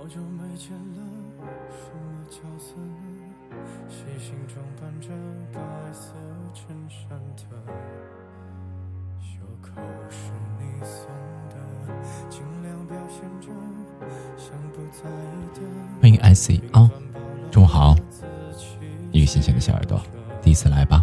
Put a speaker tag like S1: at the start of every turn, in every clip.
S1: 好久没见了，什么角色呢？细心装扮着白色衬衫的袖口是你送的，尽量表现着像不在意的。
S2: 欢迎 IC 啊，中午好，一个新鲜的小耳朵，第一次来吧。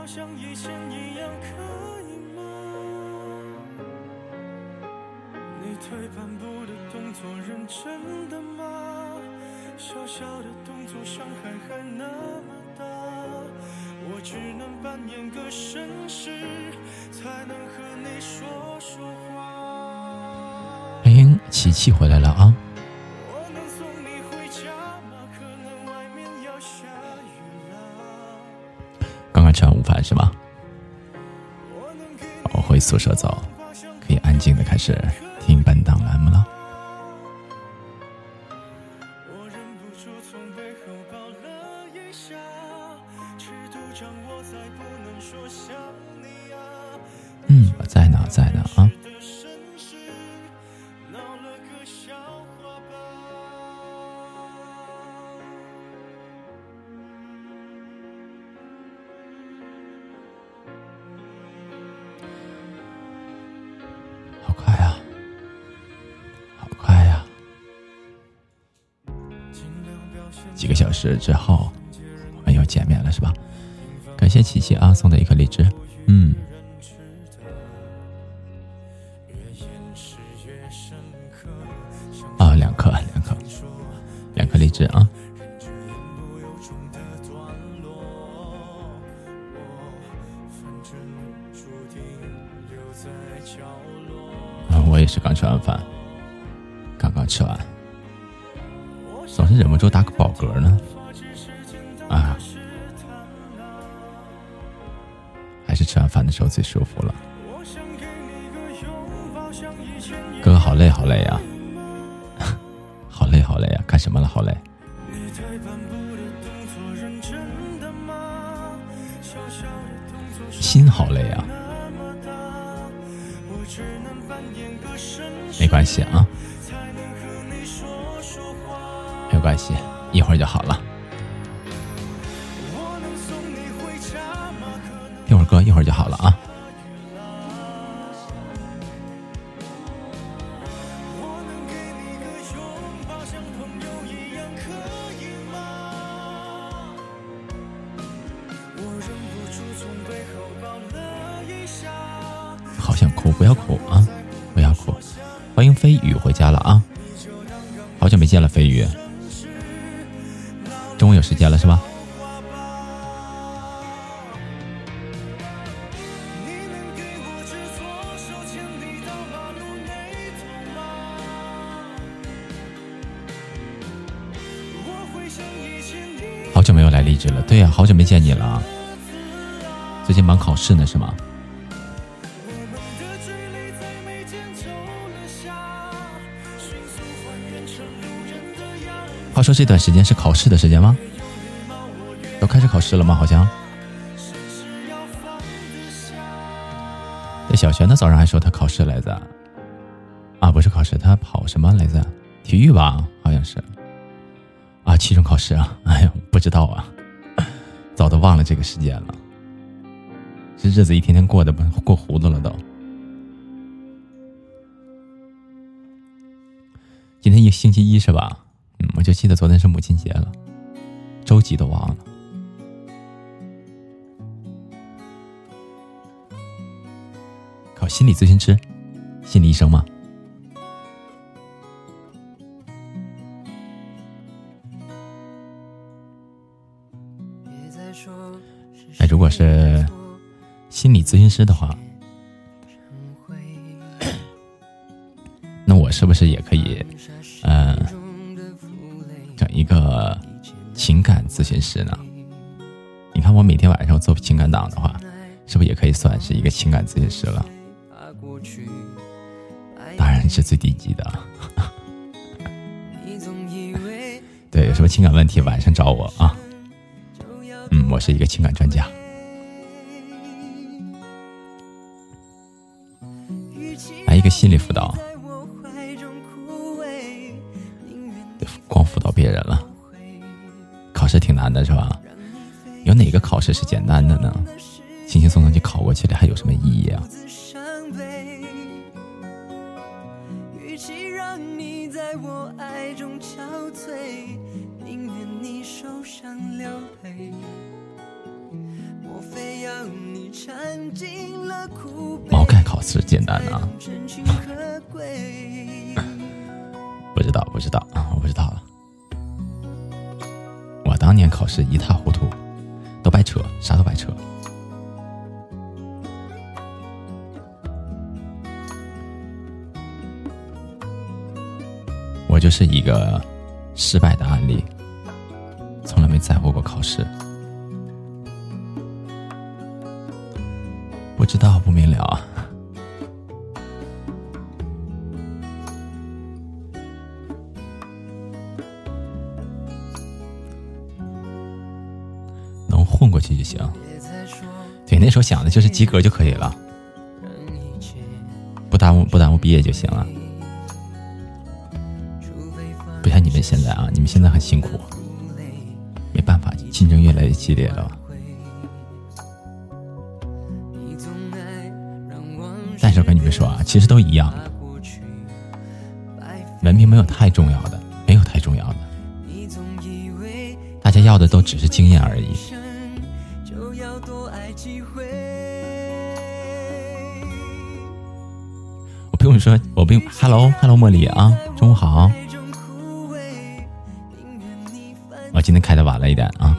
S2: 好像以前一样可以吗？你退半步的动作认真的吗？小小的动作伤害还那么大？我只能扮演个绅士才能和你说说话。欢迎琪琪回来了啊宿舍走，可以安静的开始时之后，我们又见面了，是吧？感谢琪琪啊送的一颗荔枝，嗯。啊，两颗，两颗，两颗荔枝啊！啊，我也是刚吃完饭，刚刚吃完，总是忍不住打个最舒服了。哥哥好累好累呀，好累好累呀，干什么了？好累。心好累啊。没关系啊，没关系，一会儿就好了。哥，一会儿就好了啊。久没见你了。最近忙考试呢是吗？话说这段时间是考试的时间吗？都开始考试了吗？好像。这小璇他早上还说他考试来着，啊，不是考试，他跑什么来着？体育吧，好像是。啊，期中考试啊，哎呀，不知道啊，早都忘了这个时间了。这日子一天天过的不过糊涂了都。今天一星期一是吧？嗯，我就记得昨天是母亲节了，周几都忘了。考心理咨询师，心理医生吗？如果是心理咨询师的话，那我是不是也可以，嗯，整一个情感咨询师呢？你看我每天晚上做情感档的话，是不是也可以算是一个情感咨询师了？当然是最低级的。对，有什么情感问题晚上找我啊？嗯，我是一个情感专家。来一个心理辅导，光辅导别人了。考试挺难的，是吧？有哪个考试是简单的呢？轻轻松松就考过去了，还有什么意义啊？毛概考试简单啊？是一个失败的案例，从来没在乎过考试。不知道，不明了。能混过去就行。对，那时候想的就是及格就可以了，不耽误不耽误毕业就行了。现在啊，你们现在很辛苦，没办法，竞争越来越激烈了。但是我跟你们说啊，其实都一样。文凭没有太重要的，没有太重要的。大家要的都只是经验而已。我不用说，我不用。Hello，Hello，茉莉啊，中午好。今天开的晚了一点啊。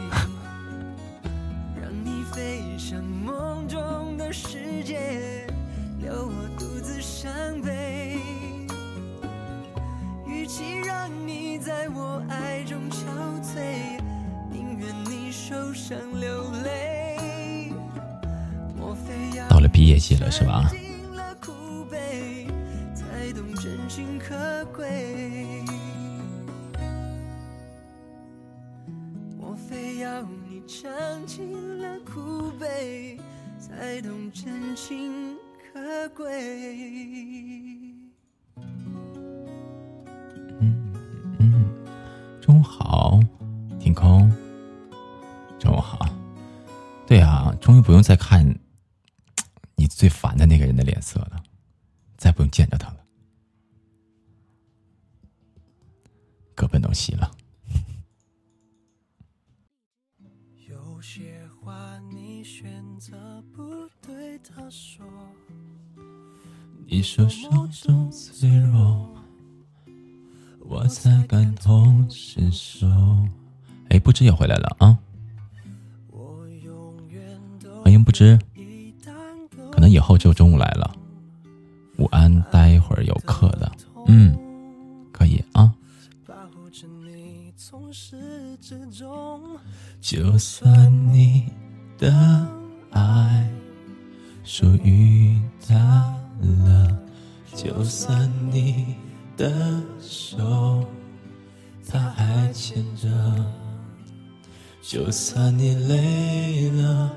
S2: 的那个人的脸色了，再不用见着他了，各奔东西了。有些话你说手中脆弱，我才感同身受。哎，不知也回来了啊。欢迎不知，可能以后就中午来了。午安，待会儿有课的，嗯，可以啊。就算你的爱属于他了，就算你的手他还牵着，就算你累了。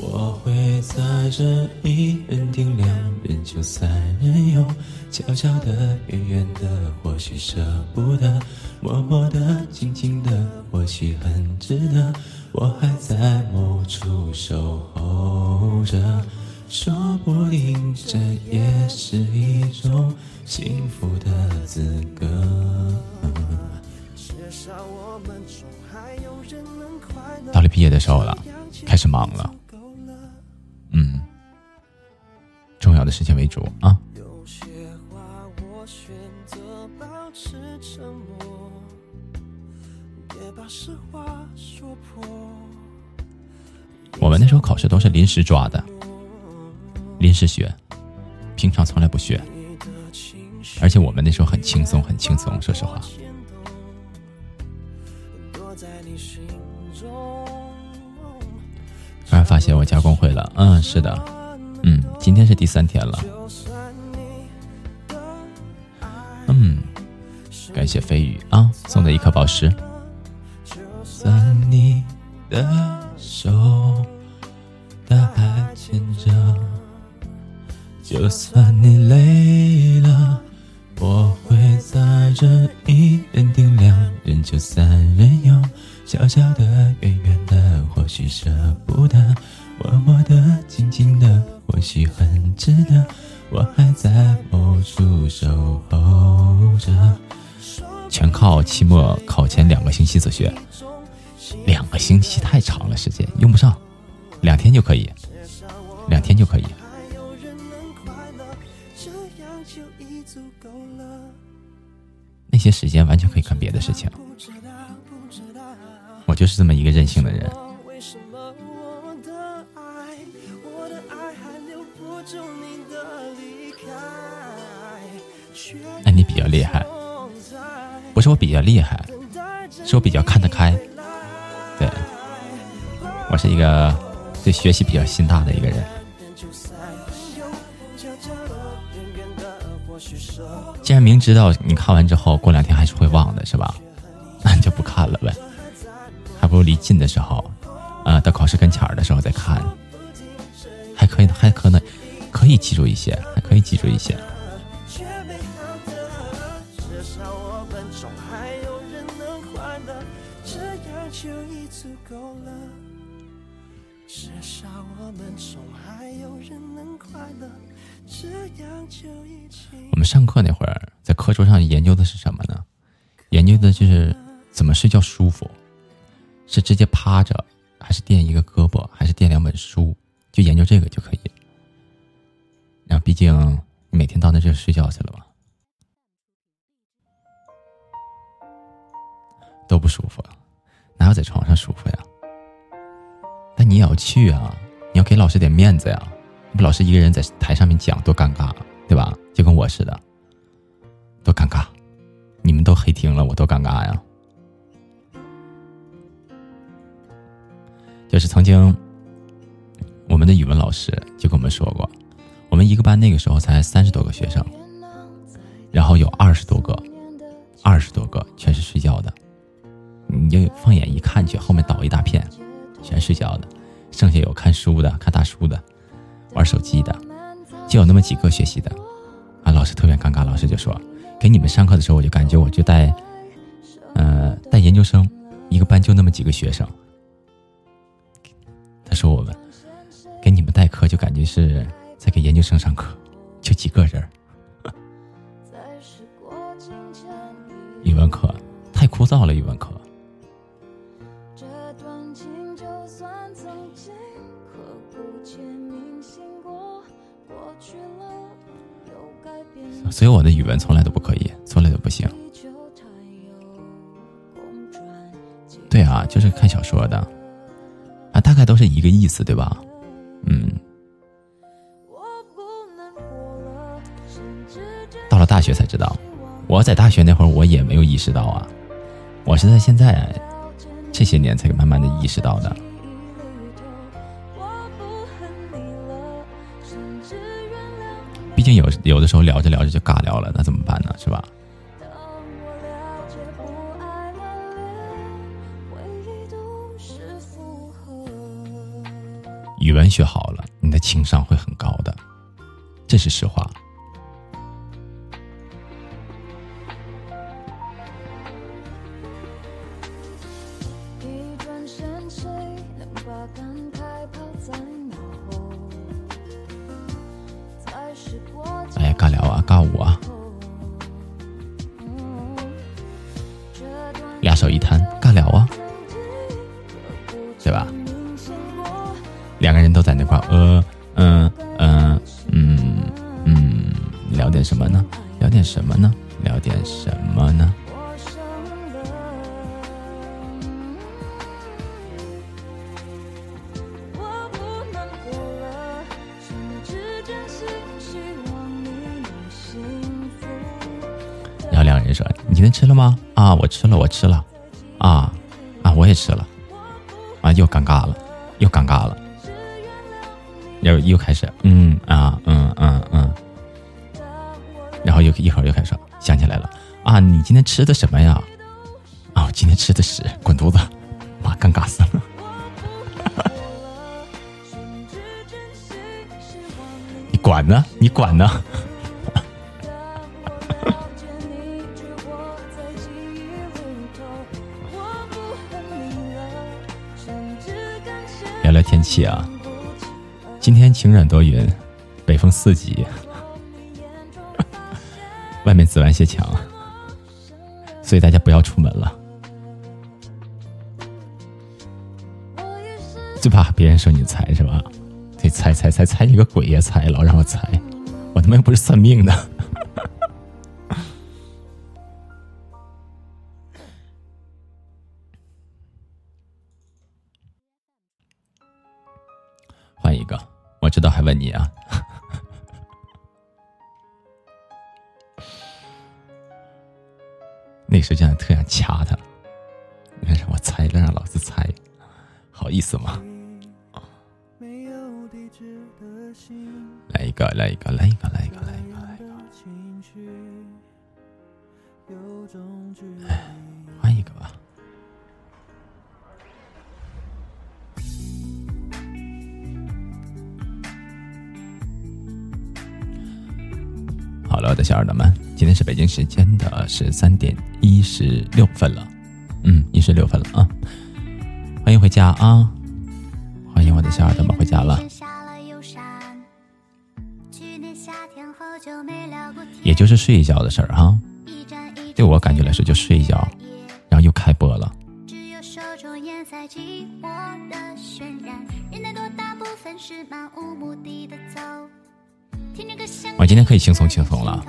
S2: 我会在这一人停两人就三人游，悄悄的远远的，或许舍不得，默默的静静的，或许很值得。我还在某处守候着，说不定这也是一种幸福的资格。到了毕业的时候了，开始忙了。重要的事情为主啊。我们那时候考试都是临时抓的，临时学，平常从来不学。而且我们那时候很轻松，很轻松。说实话。突然发现我加工会了，嗯，是的，嗯，今天是第三天了。嗯，感谢飞宇啊送的一颗宝石。算你的手，他还牵着。就算你累了，我会在这一人顶两人就三人游，小小的远远的，或许舍不得，默默的静静的，或许很值得，我还在某处守候着。全靠期末考前两个星期自学。两个星期太长了，时间用不上，两天就可以，两天就可以。那些时间完全可以干别的事情。我就是这么一个任性的人。哎，你比较厉害，不是我比较厉害，是我比较看得开。对，我是一个对学习比较心大的一个人。既然明知道你看完之后过两天还是会忘的，是吧？那你就不看了呗，还不如离近的时候，啊，到考试跟前儿的时候再看，还可以，还可能可以记住一些，还可以记住一些。我们上课那会儿，在课桌上研究的是什么呢？研究的就是怎么睡觉舒服，是直接趴着，还是垫一个胳膊，还是垫两本书？就研究这个就可以。然后，毕竟你每天到那就睡觉去了嘛，都不舒服，哪有在床上舒服呀？但你也要去啊，你要给老师点面子呀。不，老师一个人在台上面讲多尴尬，对吧？就跟我似的，多尴尬！你们都黑听了，我多尴尬呀！就是曾经，我们的语文老师就跟我们说过，我们一个班那个时候才三十多个学生，然后有二十多个，二十多个全是睡觉的，你就放眼一看去，后面倒一大片，全睡觉的，剩下有看书的，看大书的。玩手机的，就有那么几个学习的，啊，老师特别尴尬。老师就说：“给你们上课的时候，我就感觉我就带，呃，带研究生，一个班就那么几个学生。”他说：“我们给你们代课，就感觉是在给研究生上课，就几个人。语文课太枯燥了，语文课。”所以我的语文从来都不可以，从来都不行。对啊，就是看小说的，啊，大概都是一个意思，对吧？嗯。大学才知道，我在大学那会儿我也没有意识到啊，我是在现在这些年才慢慢的意识到的。毕竟有有的时候聊着聊着就尬聊了，那怎么办呢？是吧？语文学好了，你的情商会很高的，这是实话。
S3: 今天吃的什么呀？啊，我今天吃的屎，滚犊子！妈，尴尬死了。你管呢？你管呢？聊聊天气啊，今天晴转多云，北风四级，外面紫外线强，所以大家不要出门了。最怕别人说你猜是吧？对，猜猜猜猜你个鬼呀！猜老让我猜，我他妈又不是算命的。换一个，我知道还问你啊。那时候真的特想掐他，你看让我猜了，让老子猜，好意思吗？来一个，来一个，来一个，来一个，来一个，来一个。哎，换一个吧。好了，我的小耳朵们，今天是北京时间的十三点一十六分了，嗯，一十六分了啊！欢迎回家啊！欢迎我的小耳朵们回家了。也就是睡一觉的事儿哈，对我感觉来说就睡一觉，然后又开播了。我今天可以轻松轻松了，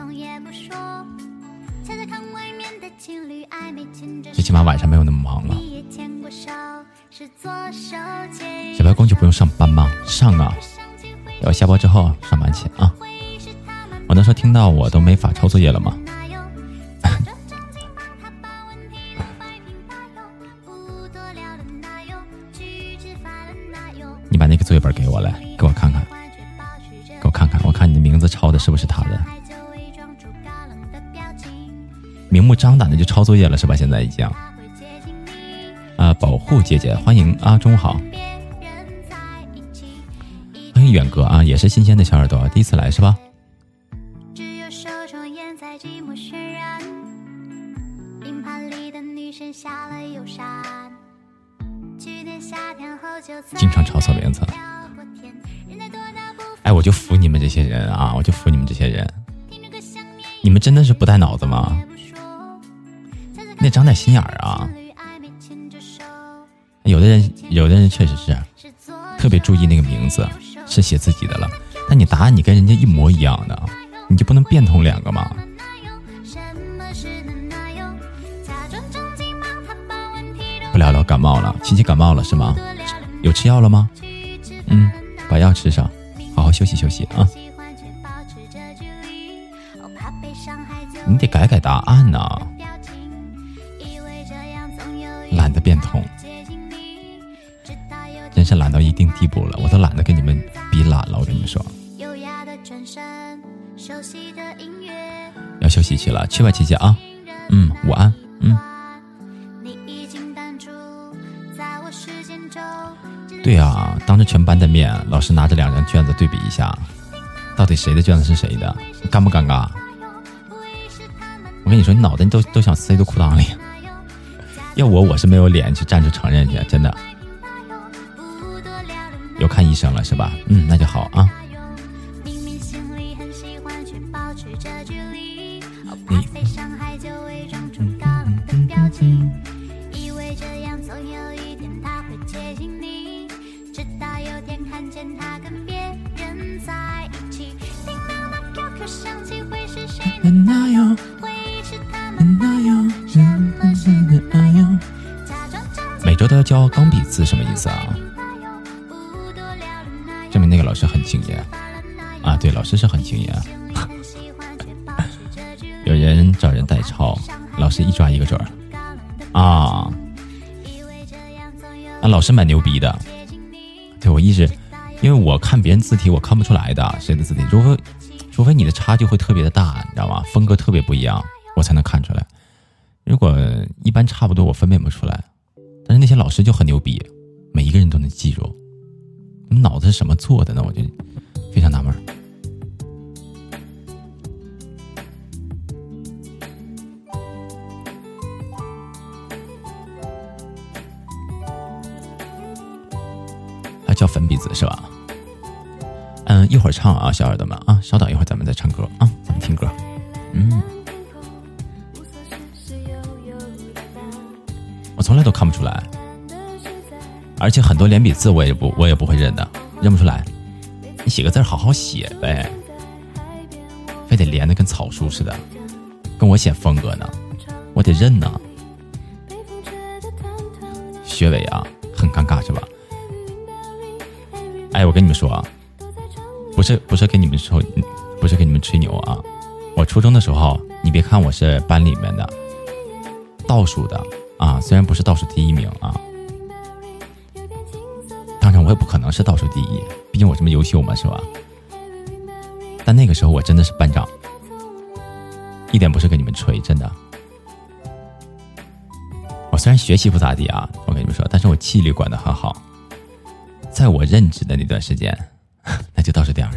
S3: 最起码晚上没有那么忙了。小白公就不用上班吗？上啊！要下播之后上班去啊！我能说听到我都没法抄作业了吗？你把那个作业本给我来，给我看看，给我看看，我看你的名字抄的是不是他的？明目张胆的就抄作业了是吧？现在已经啊，保护姐姐，欢迎啊，中午好，欢迎远哥啊，也是新鲜的小耳朵，第一次来是吧？经常抄错名字，哎，我就服你们这些人啊！我就服你们这些人，你们真的是不带脑子吗？你得长点心眼儿啊！有的人，有的人确实是特别注意那个名字是写自己的了，但你答案你跟人家一模一样的，你就不能变通两个吗？不聊聊感冒了，琪琪感冒了是吗？有吃药了吗？嗯，把药吃上，好好休息休息啊！你得改改答案呐，懒得变通，真是懒到一定地步了，我都懒得跟你们比懒了。我跟你们说，要休息去了，去吧，琪琪啊！嗯，午安，嗯。对啊，当着全班的面，老师拿着两张卷子对比一下，到底谁的卷子是谁的？尴不尴尬？我跟你说，你脑袋都都想塞到裤裆里。要我，我是没有脸去站出承认去，真的。有看医生了是吧？嗯，那就好啊。
S2: 真，蛮牛逼的。对我一直，因为我看别人字体，我看不出来的谁的字体，除非除非你的差距会特别的大，你知道吗？风格特别不一样，我才能看出来。如果一般差不多，我分辨不出来。但是那些老师就很牛逼，每一个人都能记住。你脑子是什么做的呢？我就非常纳闷。啊，叫粉笔字是吧？嗯，一会儿唱啊，小耳朵们啊，稍等一会儿，咱们再唱歌啊，咱们听歌。嗯，我从来都看不出来，而且很多连笔字我也不我也不会认的，认不出来。你写个字好好写呗，非得连的跟草书似的，跟我写风格呢，我得认呢。学伟啊，很尴尬是吧？哎，我跟你们说啊，不是不是跟你们说，不是跟你们吹牛啊。我初中的时候，你别看我是班里面的倒数的啊，虽然不是倒数第一名啊，当然我也不可能是倒数第一，毕竟我这么优秀嘛，是吧？但那个时候我真的是班长，一点不是跟你们吹，真的。我虽然学习不咋地啊，我跟你们说，但是我纪律管得很好。在我任职的那段时间，那就倒数第二。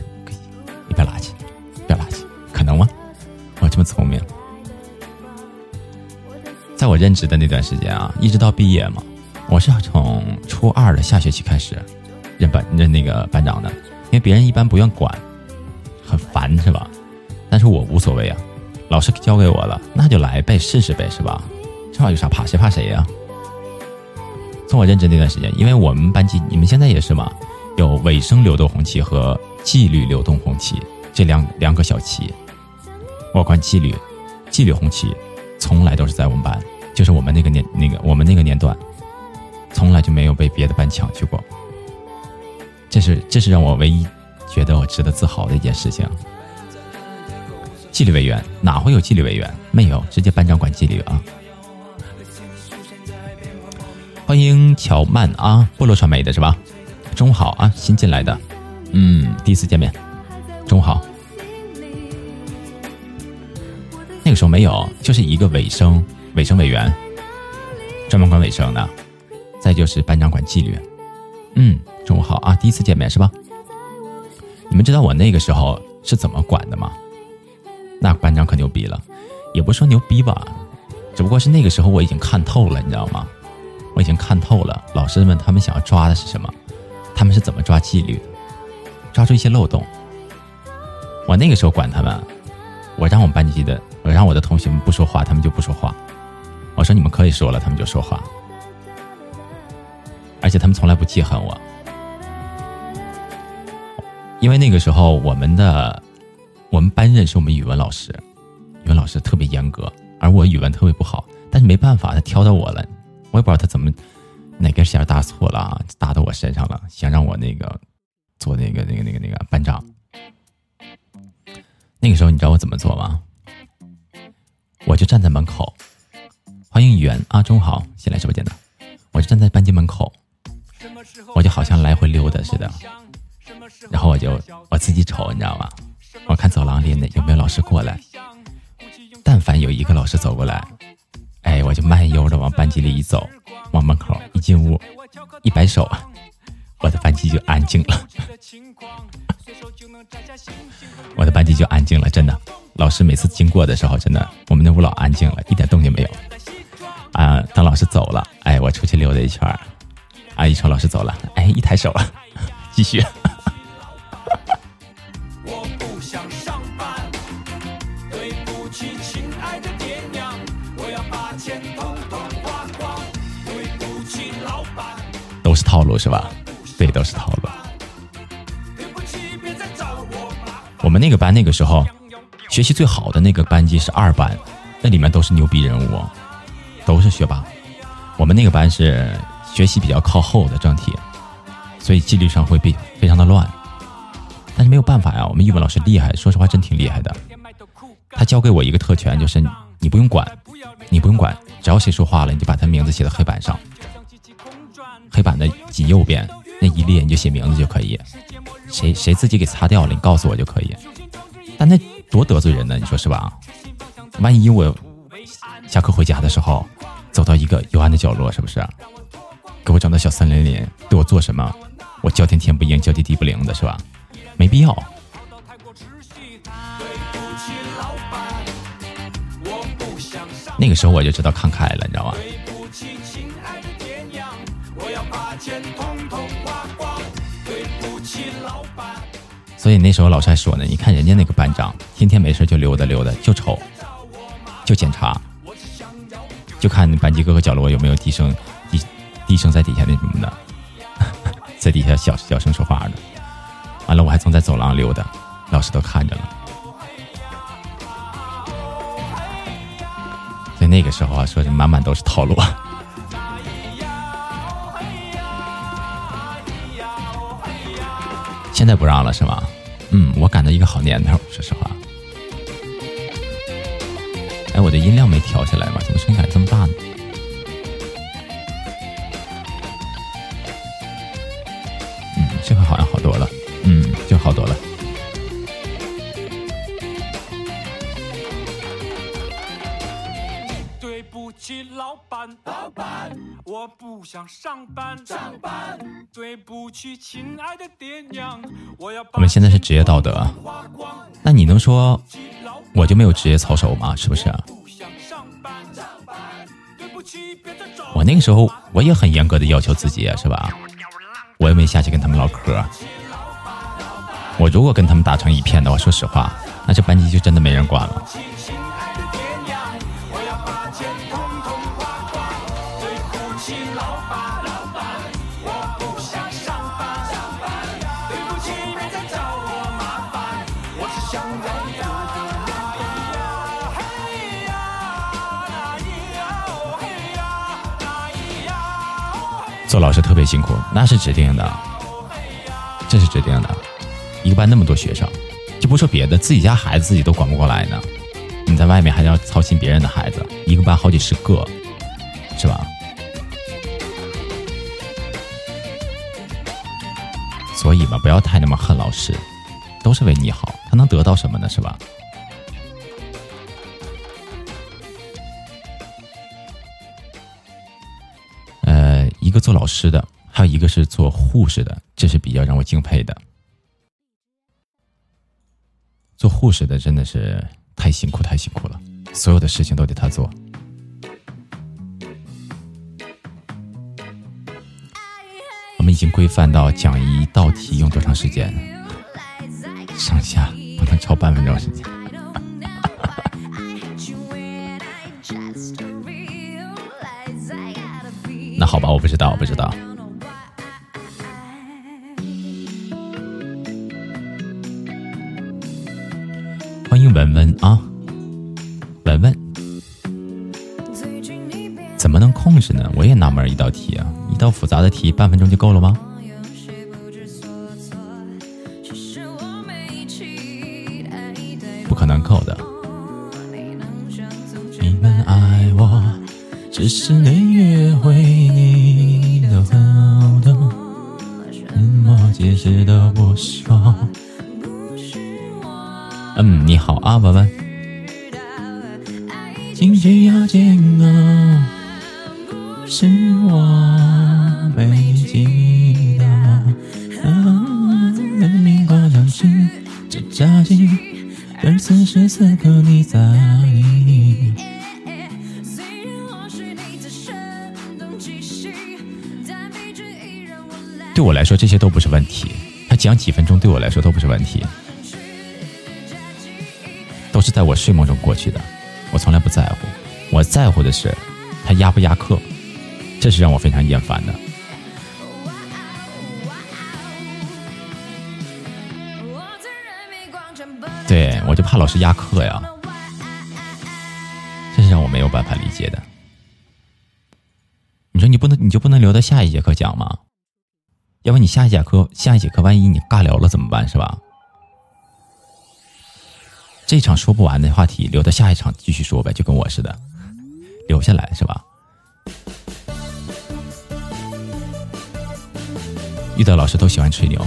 S2: 你别垃圾，别垃圾，可能吗？我这么聪明。在我任职的那段时间啊，一直到毕业嘛，我是从初二的下学期开始任班任那个班长的，因为别人一般不愿管，很烦是吧？但是我无所谓啊，老师交给我了，那就来呗，试试呗，是吧？这玩意有啥怕？谁怕谁呀？从我任职那段时间，因为我们班级，你们现在也是嘛，有尾声流动红旗和纪律流动红旗这两两个小旗。我管纪律，纪律红旗从来都是在我们班，就是我们那个年那个我们那个年段，从来就没有被别的班抢去过。这是这是让我唯一觉得我值得自豪的一件事情。纪律委员哪会有纪律委员？没有，直接班长管纪律啊。欢迎乔曼啊，菠萝传媒的是吧？中午好啊，新进来的，嗯，第一次见面，中午好。那个时候没有，就是一个卫生卫生委员，专门管卫生的，再就是班长管纪律。嗯，中午好啊，第一次见面是吧？你们知道我那个时候是怎么管的吗？那班长可牛逼了，也不说牛逼吧，只不过是那个时候我已经看透了，你知道吗？我已经看透了，老师们他们想要抓的是什么？他们是怎么抓纪律的？抓住一些漏洞。我那个时候管他们，我让我们班级的，我让我的同学们不说话，他们就不说话。我说你们可以说了，他们就说话。而且他们从来不记恨我，因为那个时候我们的我们班任是我们语文老师，语文老师特别严格，而我语文特别不好，但是没办法，他挑到我了。我也不知道他怎么哪根弦搭错了啊，搭到我身上了，想让我那个做那个那个那个那个班长。那个时候你知道我怎么做吗？我就站在门口，欢迎圆啊，中午好，新来直播间的，我就站在班级门口，我就好像来回溜达似的，然后我就我自己瞅，你知道吗？我看走廊里那有没有老师过来，但凡有一个老师走过来。哎，我就慢悠的往班级里一走，往门口一进屋，一摆手，我的班级就安静了。我的班级就安静了，真的。老师每次经过的时候，真的，我们那屋老安静了，一点动静没有。啊，等老师走了，哎，我出去溜达一圈啊，一瞅老师走了，哎，一抬手，继续。都是套路是吧？对，都是套路。我们那个班那个时候学习最好的那个班级是二班，那里面都是牛逼人物，都是学霸。我们那个班是学习比较靠后的整体，所以纪律上会比非常的乱。但是没有办法呀，我们语文老师厉害，说实话真挺厉害的。他教给我一个特权，就是你不用管，你不用管，只要谁说话了，你就把他名字写在黑板上，黑板的极右边那一列你就写名字就可以。谁谁自己给擦掉了，你告诉我就可以。但那多得罪人呢，你说是吧？万一我下课回家的时候走到一个幽暗的角落，是不是？给我整到小森林里，对我做什么？我叫天天不应，叫地地不灵的是吧？没必要。那个时候我就知道看开了，你知道吧？所以那时候老师还说呢，你看人家那个班长，天天没事就溜达溜达，就瞅，就检查，就看班级各个角落有没有低声低低声在底下那什么的，在底下小小声说话的。完了，我还总在走廊溜达，老师都看着了。所以那个时候啊，说是满满都是套路。现在不让了是吗？嗯，我赶到一个好年头，说实话。哎，我的音量没调下来吗？怎么声音感觉这么大呢？嗯，这回好像好多了。嗯，就好多了。起，老板，老板，我不想上班，上班。对不起，亲爱的爹娘，我要。我们现在是职业道德，那你能说我就没有职业操守吗？是不是？我那个时候我也很严格的要求自己，是吧？我也没下去跟他们唠嗑。我如果跟他们打成一片的话，说实话，那这班级就真的没人管了。做老师特别辛苦，那是指定的，这是指定的。一个班那么多学生，就不说别的，自己家孩子自己都管不过来呢，你在外面还要操心别人的孩子，一个班好几十个，是吧？所以嘛，不要太那么恨老师，都是为你好，他能得到什么呢？是吧？老师的，还有一个是做护士的，这是比较让我敬佩的。做护士的真的是太辛苦，太辛苦了，所有的事情都得他做。我们已经规范到讲一道题用多长时间，上下不能超半分钟时间。好吧，我不知道，我不知道。欢迎文文啊，文文，怎么能控制呢？我也纳闷，一道题啊，一道复杂的题，半分钟就够了吗？不是问题。他讲几分钟，对我来说都不是问题。都是在我睡梦中过去的，我从来不在乎。我在乎的是他压不压课，这是让我非常厌烦的。对我就怕老师压课呀，这是让我没有办法理解的。你说你不能，你就不能留到下一节课讲吗？要不你下一节课，下一节课万一你尬聊了怎么办？是吧？这场说不完的话题留到下一场继续说呗，就跟我似的，留下来，是吧？遇到老师都喜欢吹牛，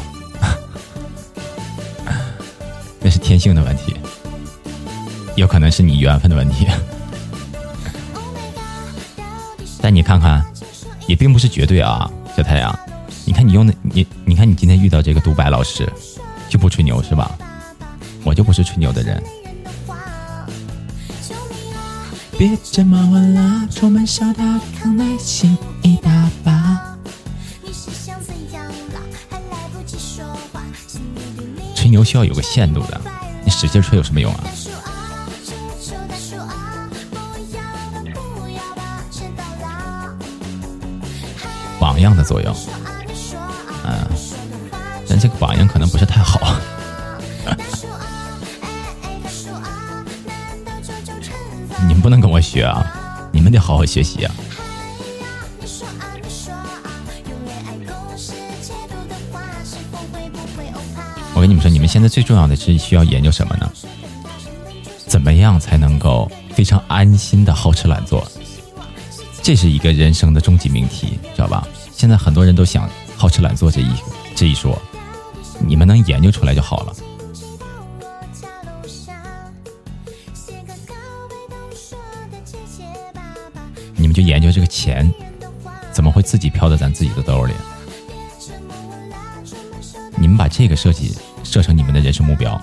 S2: 那是天性的问题，有可能是你缘分的问题。但你看看，也并不是绝对啊，小太阳。你看你用的你，你看你今天遇到这个独白老师，就不吹牛是吧？我就不是吹牛的人。别这么晚了，出门小的康乃馨一大把。吹牛需要有个限度的，你使劲吹有什么用啊？榜样的作用，这个榜样可能不是太好。你们不能跟我学啊！你们得好好学习啊！我跟你们说，你们现在最重要的是需要研究什么呢？怎么样才能够非常安心的好吃懒做？这是一个人生的终极命题，知道吧？现在很多人都想好吃懒做这一这一说，你们能研究出来就好了。你们就研究这个钱怎么会自己飘到咱自己的兜里？你们把这个设计设成你们的人生目标，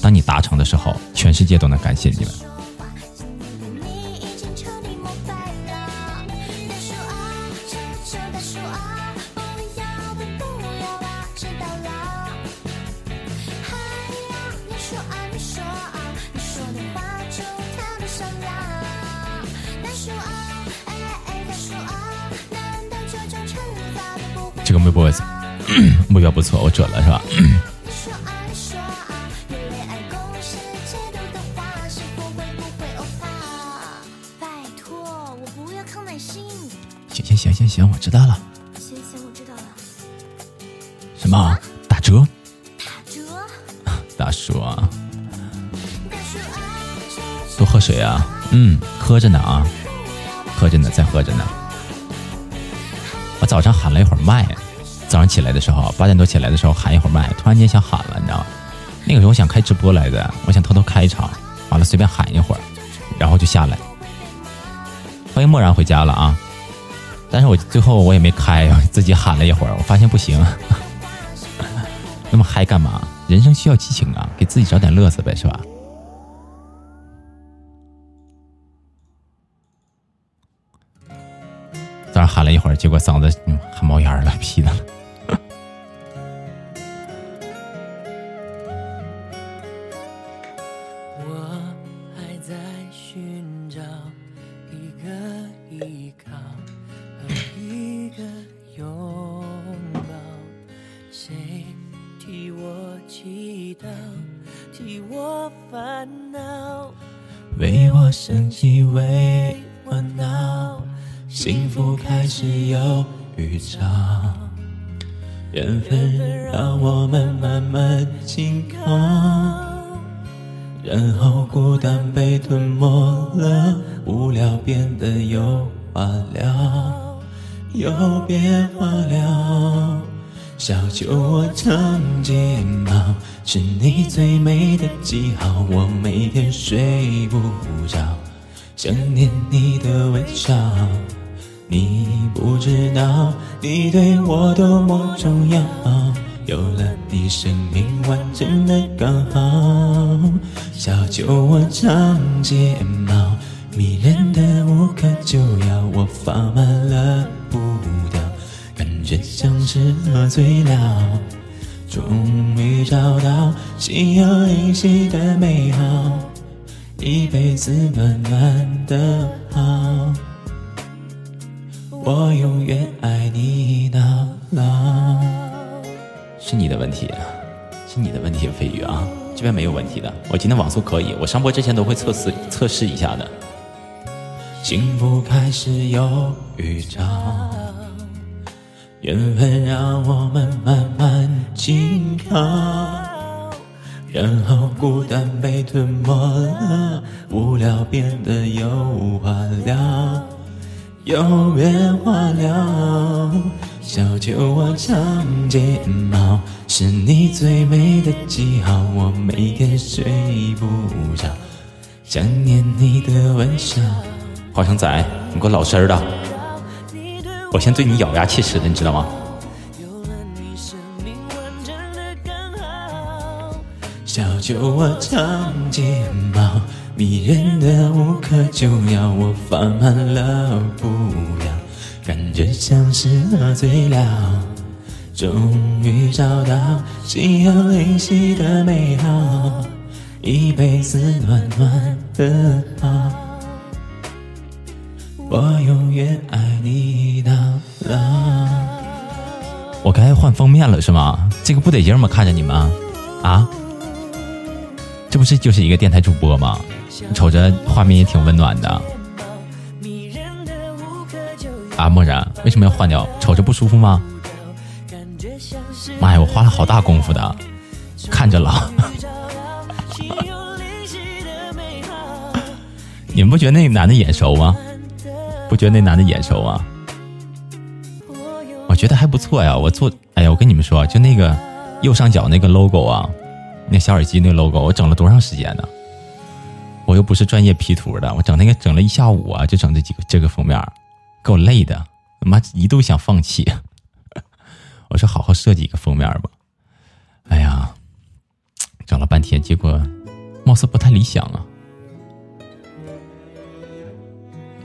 S2: 当你达成的时候，全世界都能感谢你们。喝着呢啊，喝着呢，在喝着呢。我早上喊了一会儿麦，早上起来的时候，八点多起来的时候喊一会儿麦，突然间想喊了，你知道吗？那个时候我想开直播来的，我想偷偷开一场，完了随便喊一会儿，然后就下来。欢迎漠然回家了啊！但是我最后我也没开，自己喊了一会儿，我发现不行。那么嗨干嘛？人生需要激情啊，给自己找点乐子呗，是吧？当然喊了一会儿，结果嗓子喊冒烟了，劈的了。幸福开始有预兆，缘分让我们慢慢紧靠，然后孤单被吞没了，无聊变得有话聊，有变化了。小酒窝长睫毛，是你最美的记号。我每天睡不着，想念你的微笑。你不知道，你对我多么重要。有了你，生命完整的刚好。小酒窝长睫毛，迷人的无可救药。我放慢了步调。感觉像是喝醉了，终于找到心有灵犀的美好，一辈子暖暖的好，我永远爱你到老。是你的问题，是你的问题，飞鱼啊，这边没有问题的。我今天网速可以，我上播之前都会测试测试一下的。幸福开始有预兆。缘分让我们慢慢紧靠，然后孤单被吞没了，无聊变得有话聊，有变化了。小酒窝长睫毛，是你最美的记号，我每天睡不着，想念你的微笑。花生仔，你给我老实的，我先对你咬牙切齿的，你知道吗？小酒窝长睫毛，迷人的无可救药，我放慢了步调，感觉像是喝醉了，终于找到心有灵犀的美好，一辈子暖暖的好，我永远爱你到老。我该换封面了是吗？这个不得劲吗？看着你们啊。这不是就是一个电台主播吗？瞅着画面也挺温暖的。啊，漠然，为什么要换掉？瞅着不舒服吗？妈呀，我花了好大功夫的，看着了。你们不觉得那男的眼熟吗？不觉得那男的眼熟吗？我觉得还不错呀。我做，哎呀，我跟你们说，就那个右上角那个 logo 啊。那小耳机那 logo，我整了多长时间呢？我又不是专业 P 图的，我整那个整了一下午啊，就整这几个这个封面，给我累的，他妈一度想放弃。我说好好设计一个封面吧，哎呀，整了半天，结果貌似不太理想啊。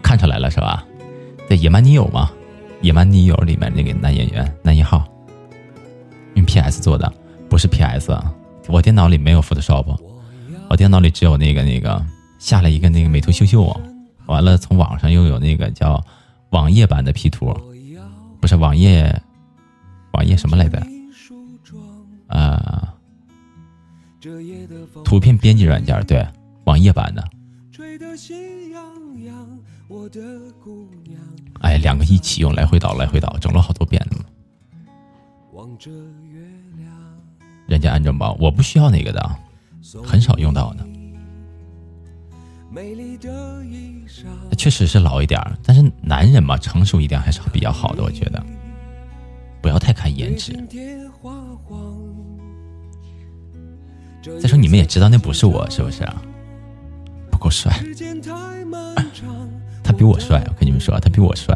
S2: 看出来了是吧？在《野蛮女友》嘛，《野蛮女友》里面那个男演员男一号，用 PS 做的，不是 PS 啊。我电脑里没有 Photoshop，我电脑里只有那个那个下了一个那个美图秀秀，完了从网上又有那个叫网页版的 P 图，不是网页，网页什么来着？啊，图片编辑软件对，网页版的。哎，两个一起用，来回倒，来回倒，整了好多遍了。人家安装包，我不需要那个的，很少用到的。确实是老一点但是男人嘛，成熟一点还是比较好的，我觉得。不要太看颜值。再说你们也知道那不是我，是不是？不够帅。他比我帅，我跟你们说，他比我帅。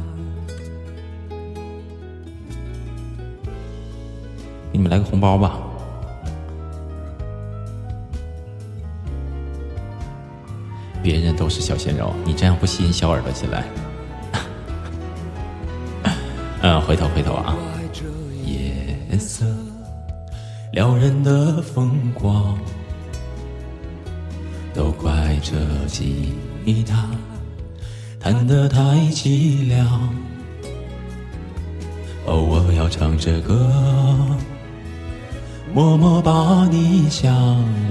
S2: 给你们来个红包吧！别人都是小鲜肉，你这样不吸引小耳朵进来。嗯，回头回头啊！夜色撩人的风光，都怪这吉他弹得太凄凉。哦，我要唱着歌。默默把你想，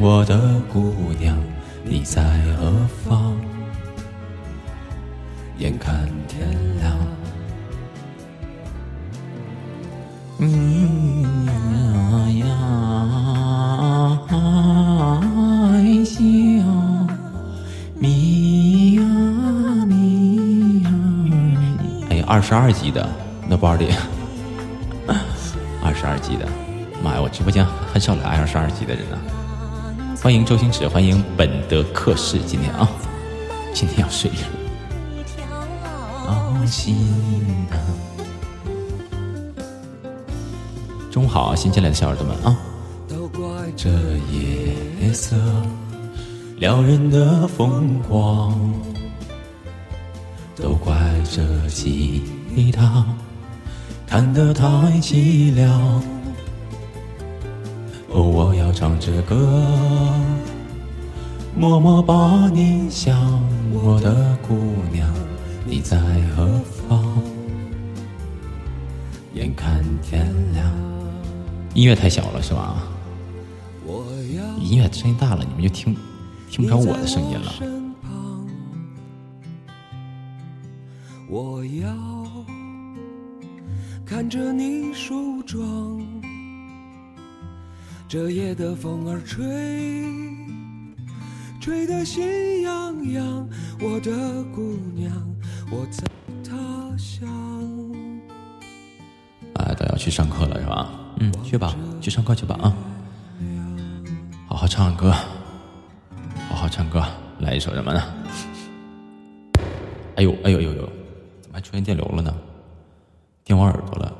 S2: 我的姑娘，你在何方？眼看天亮，嗯呀呀，爱笑，咪呀咪呀。哎，二十二级的那包里，二十二级的。妈呀！我直播间很少来二十二级的人啊！欢迎周星驰，欢迎本德克士，今天啊，今天要睡了。中午好，新进来的小耳朵们啊！都怪这夜色撩人的风光，都怪这吉他。弹得太凄凉。唱着歌，默默把你想，我的姑娘，你在何方？眼看天亮，音乐太小了是吧？
S1: 我要
S2: 音乐声音大了，你们就听听不着我的声音了。
S1: 我要看着你梳妆，这夜的风儿吹，吹得心痒痒。我的姑娘，我在他乡。
S2: 啊，都要去上课了是吧？嗯，去吧，去上课去吧啊！好好唱歌，好好唱歌，来一首什么呢？哎呦，哎呦呦呦，怎么还出现电流了呢？电我耳朵了。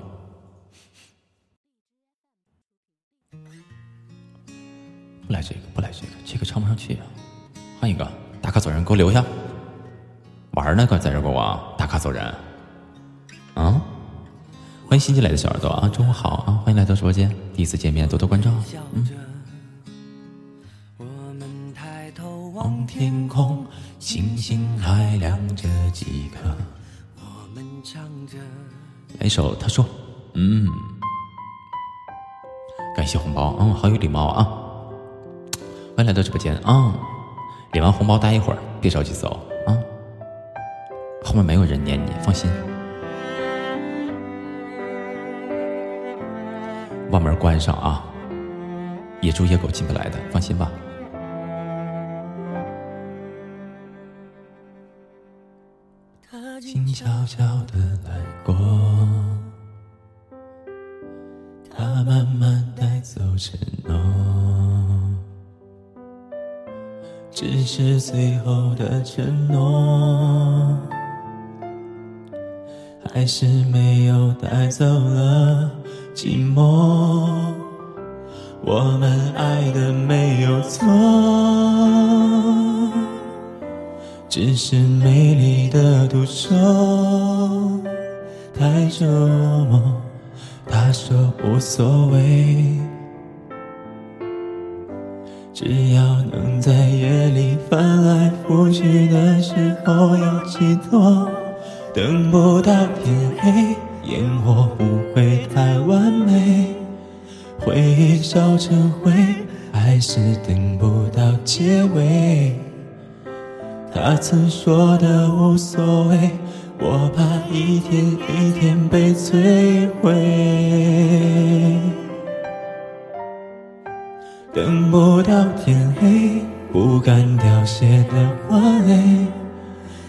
S2: 来这个，不来这个，这个唱不上去啊！换一个，打卡走人，给我留下。玩呢，搁在这给我啊！大卡走人，啊！欢迎新进来的小耳朵啊，中午好啊！欢迎来到直播间，第一次见面，多多关照。
S1: 嗯着，我们抬头望
S2: 望天空，星星还亮着几颗。
S1: 我们唱着，
S2: 来一首，他说，嗯，感谢红包，嗯，好有礼貌啊！欢迎来到直播间啊！领完红包待一会儿，别着急走啊，后面没有人撵你，放心。把门关上啊，野猪野狗进不来的，放心吧。
S1: 他
S2: 静悄悄的来过，他慢慢带走尘只是最后的承诺，还是没有带走了寂寞。我们爱的没有错。只是美丽的独秀太折磨。他说无所谓，只要能在夜里翻来覆去的时候有寄托，等不到天黑，烟火不会太完美，回忆烧成灰，还是等不到结尾。他曾说的无所谓，我怕一天一天被摧毁。等不到天黑，不敢凋谢的花蕾，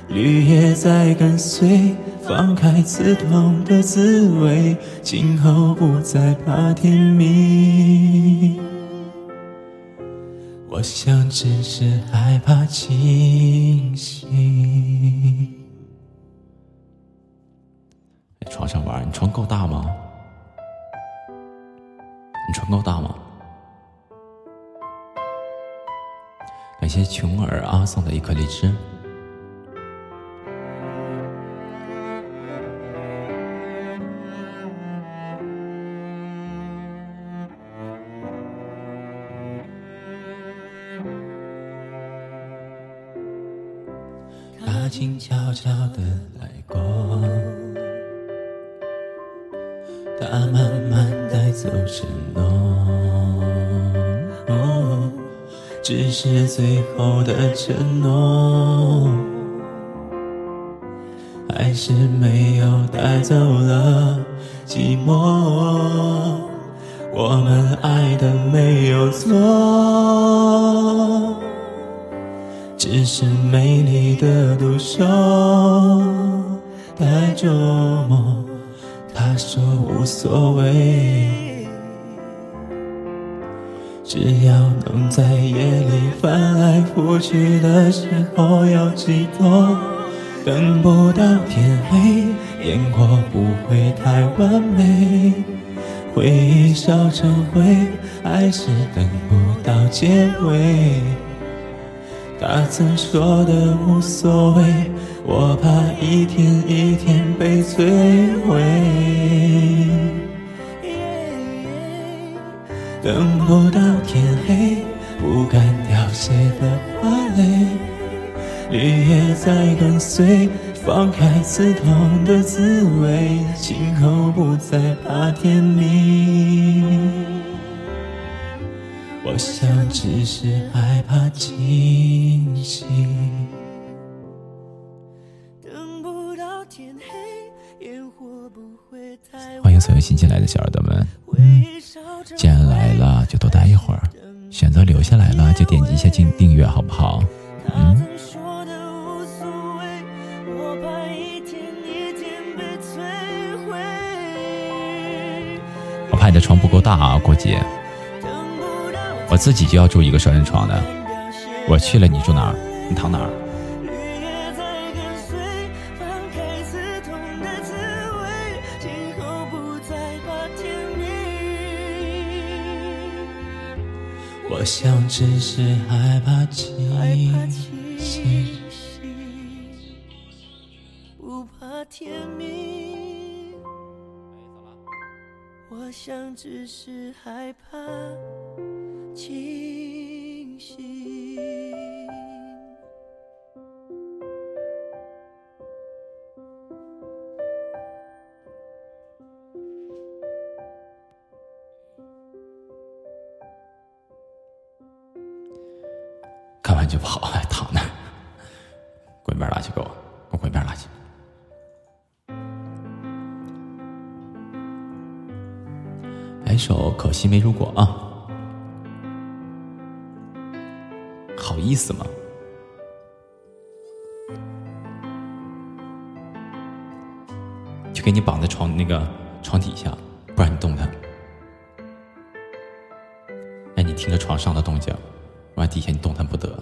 S2: 绿叶在跟随，放开刺痛的滋味，今后不再怕天明。我想只是害怕清醒。在床上玩，你床够大吗？你床够大吗？感谢琼儿啊送的一颗荔枝。他静悄悄地来过，他慢慢带走承诺，只是最后的承诺，还是没有带走了寂寞。我们爱的没有错。只是美丽的独秀太折磨。他说无所谓，只要能在夜里翻来覆去的时候有寄托，等不到天黑，烟火不会太完美，回忆烧成灰，还是等不到结尾。他曾说的无所谓，我怕一天一天被摧毁。等不到天黑，不敢凋谢的花蕾，绿叶在跟随，放开刺痛的滋味，今后不再怕天明。我想只是害怕惊喜。
S1: 等不到天黑，烟火不会
S2: 欢迎所有新进来的小耳朵们，
S1: 回忆
S2: 既然来了就多待一会儿，选择留下来了就点击一下订订阅，好不好？
S1: 嗯，我怕。
S2: 你的床不够大啊，过节，我自己就要住一个双人床的。我去了，你住哪儿？你躺哪儿？我想只是害怕。
S1: 清醒，不怕天明。我想只是害怕清醒。
S2: 就跑，还 躺那，滚一边拉去，给我，给我滚一边拉去。来一首《可惜没如果》啊，好意思吗？就给你绑在床那个床底下，不让你动弹。哎，你听着床上的动静，不然底下你动弹不得。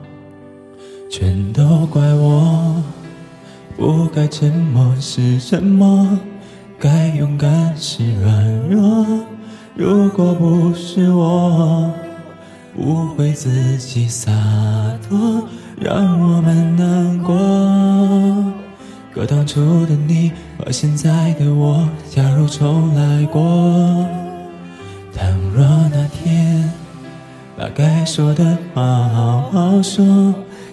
S2: 全都怪我，不该沉默是沉默，该勇敢是软弱。如果不是我，误会自己洒脱，让我们难过。可当初的你和现在的我，假如重来过，倘若那天。把该说的话好好说，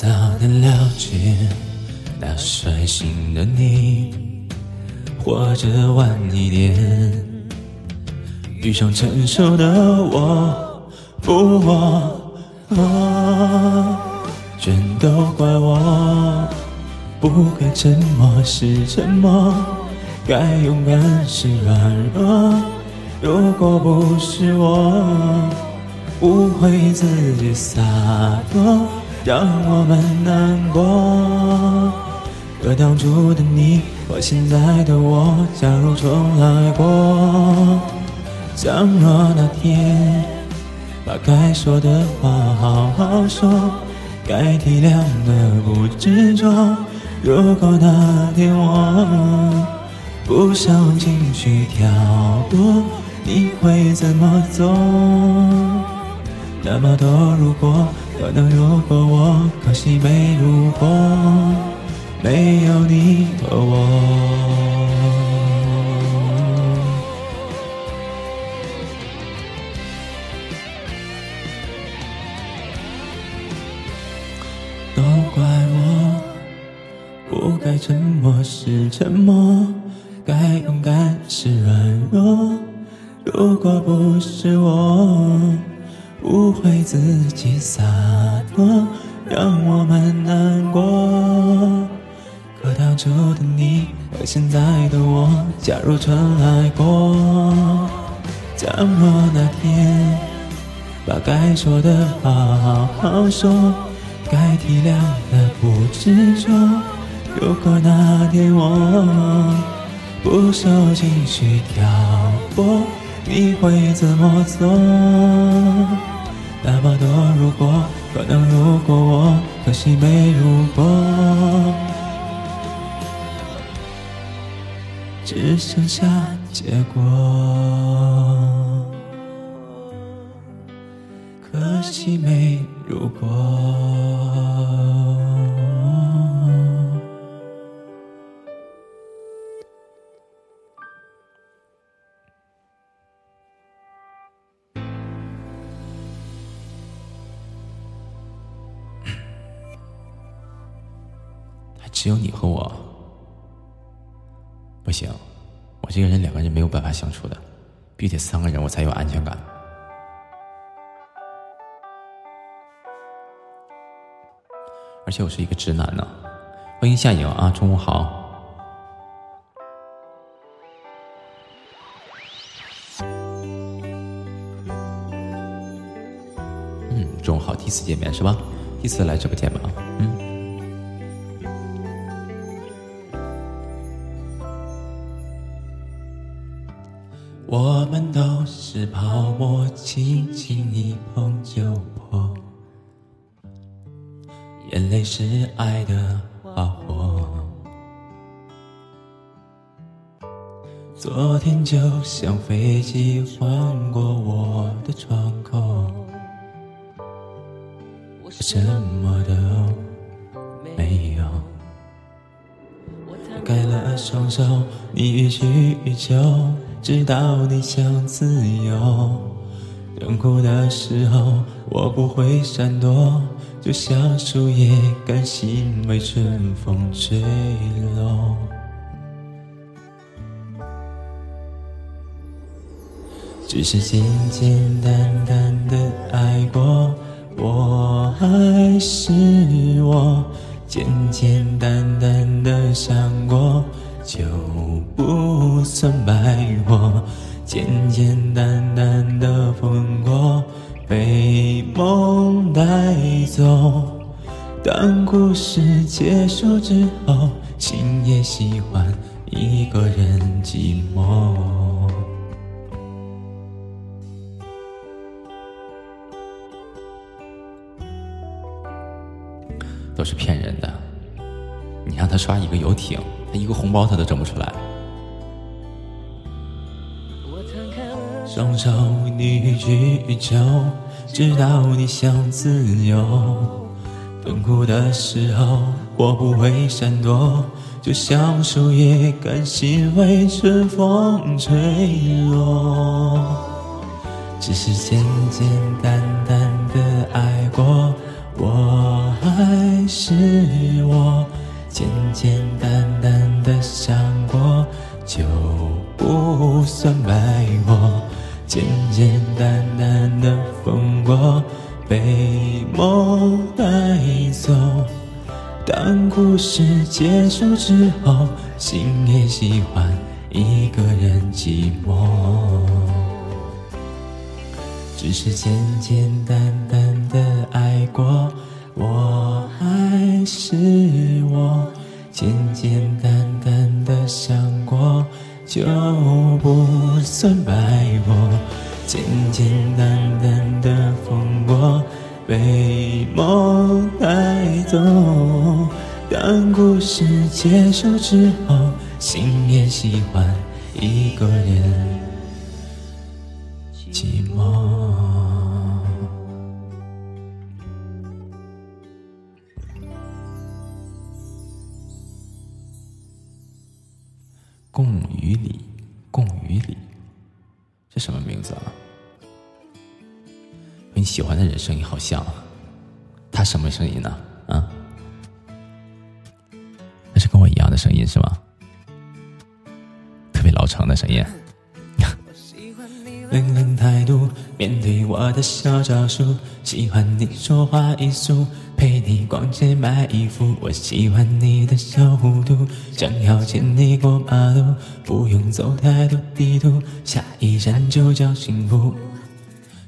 S2: 早能了解那率性的你，或者晚一点遇上成熟的我，不我，我全都怪我，不该沉默是沉默，该勇敢是软弱。如果不是我。误会自己洒脱，让我们难过。可当初的你和现在的我，假如重来过，倘若那天把该说的话好好说，该体谅的不执着。如果那天我不受情绪挑拨，你会怎么做？那么多如果，可能如果我，可惜没如果，没有你和我。都怪我，不该沉默是沉默，该勇敢是软弱。如果不是我，不会自己洒脱，让我们难过。可当初的你和现在的我，假如重来过，倘若那天把该说的好好说。该体谅的不执着。如果那天我不受情绪挑拨，你会怎么做？那么多如果，可能如果我，可惜没如果，只剩下结果。可惜没如果。只有你和我，不行，我这个人两个人没有办法相处的，必须得三个人我才有安全感。而且我是一个直男呢。欢迎夏颖啊，中午好。嗯，中午好，第一次见面是吧？第一次来直播间吧？轻轻一碰就破。眼泪是爱的花火，昨天就像飞机划过我的窗口，我什么都没有。开了双手，你予取予求，直到你想自由。痛苦的时候，我不会闪躲。就像树叶，甘心为春风吹落。只是简简单单的爱过，我还是我；简简单单的想过，就不算白活。简简单单的风过。被梦带走。当故事结束之后，心也喜欢一个人寂寞。都是骗人的，你让他刷一个游艇，他一个红包他都挣不出来。双手你予取予求，直到你想自由。痛苦的时候，我不会闪躲，就像树叶甘心为春风吹落。只是简简单单的爱过，我还是我；简简单单的想过，就不算白活。简简单单的风过，被梦带走。当故事结束之后，心也喜欢一个人寂寞。只是简简单单的爱过，我还是我；简简单单的想过。就不算白活，简简单单的风过，被梦带走。当故事结束之后，心也喜欢一个人寂寞。共与里，共与里，什么名字啊？和你喜欢的人声音好像，他什么声音呢？啊？那是跟我一样的声音是吗？特别老成的声音。冷冷态度，面对我的小招数，喜欢你说话艺术，陪你逛街买衣服。我喜欢你的小糊涂，想要牵你过马路，不用走太多地图，下一站就叫幸福。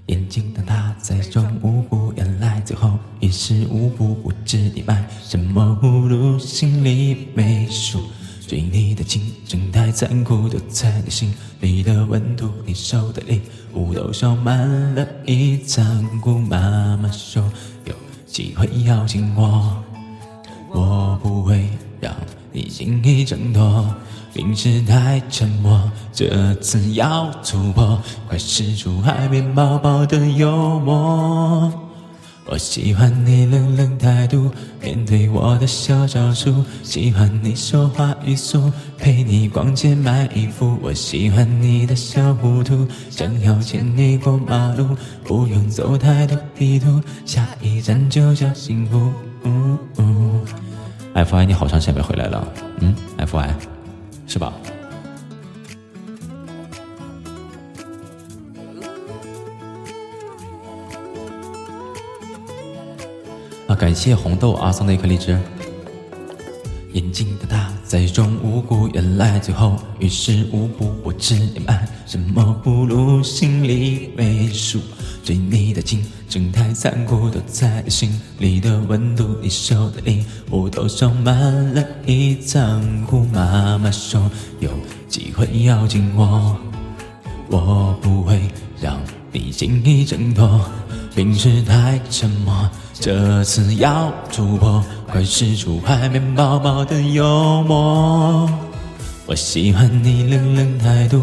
S2: 眼睛瞪大，在装无辜，原来最后一时无补，不知你买什么葫芦，心里没数。追你的竞争太残酷，都在你心里的温度，你收的礼物都烧满了一仓库。妈妈说有机会要紧我，我不会让你轻易挣脱。平时太沉默，这次要突破，快使出海绵宝宝的幽默。我喜欢你冷冷态度，面对我的小招数，喜欢你说话语速，陪你逛街买衣服。我喜欢你的小糊涂，想要牵你过马路，不用走太多地图，下一站就叫幸福。嗯，F I 你好长时间没回来了，嗯，F I 是吧？感谢红豆啊送的一颗荔枝。眼睛的他在装无辜，原来最后于事无补。我知你买什么葫芦，心里没数。追你的竞争太残酷，都在心里的温度，你手的礼物都装满了一仓库。妈妈说有机会要紧握，我不会让你轻易挣脱。平时太沉默，这次要突破，快使出海绵宝宝的幽默。我喜欢你冷冷态度，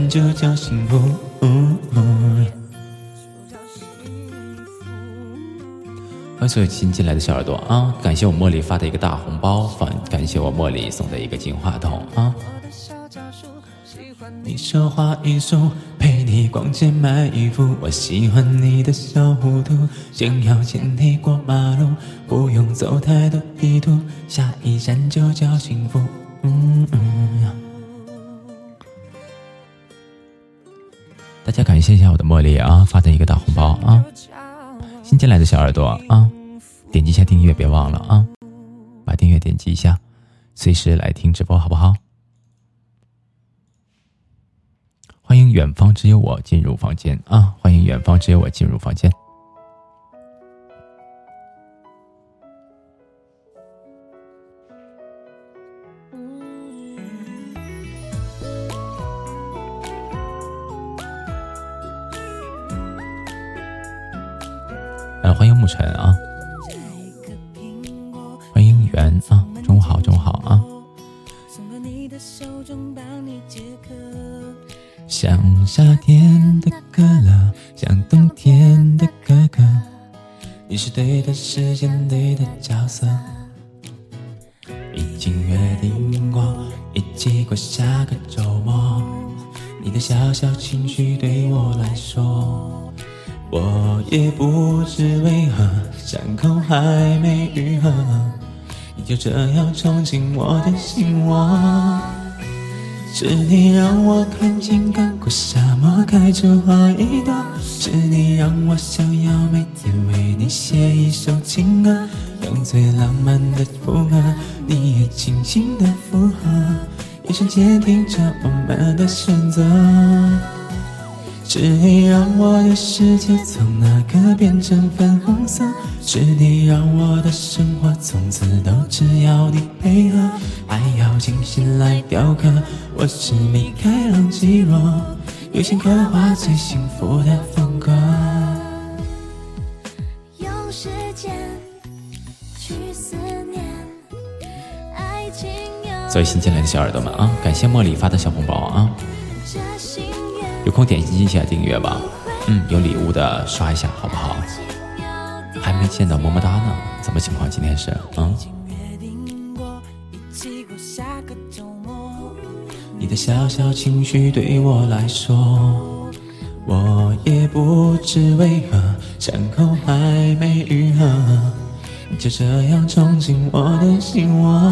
S2: 就叫幸福。嗯嗯欢迎所有新进来的小耳朵啊！感谢我茉莉发的一个大红包，反感谢我茉莉送的一个金话筒啊！你说话艺术，陪你逛街买衣服。我喜欢你的小糊涂，想要牵你过马路，不用走太多地图，下一站就叫幸福。嗯嗯。大家感谢一下我的茉莉啊，发的一个大红包啊！新进来的小耳朵啊，点击一下订阅，别忘了啊，把订阅点击一下，随时来听直播，好不好？欢迎远方只有我进入房间啊！欢迎远方只有我进入房间。晨啊，欢迎圆啊，中午好，中午好啊。像夏天的可乐，像冬天的可可，你是对的时间，对的角色，已经约定过一起过下个周末。你的小小情绪对我来说，我也不知为何，伤口还没愈合，你就这样闯进我的心窝。是你让我看见干枯沙漠开出花一朵，是你让我想要每天为你写一首情歌，用最浪漫的副歌，你也轻轻的附和。眼神坚定着我们的选择。是你让我的世界从那刻变成粉红色，是你让我的生活从此都只要你配合，爱要精心来雕刻，我是米开朗基罗，用心刻画最幸福的风格。
S3: 用时间去思念，爱情有
S2: 所以新进来的小耳朵们啊，感谢茉莉发的小红包啊，有空点击一下订阅吧。嗯，有礼物的刷一下好不好？还没见到么么哒呢，怎么情况？今天是嗯。
S1: 约定过一起过下个周末。
S2: 你的小小情绪对我来说，我也不知为何伤口还没愈合，你就这样闯进我的心窝。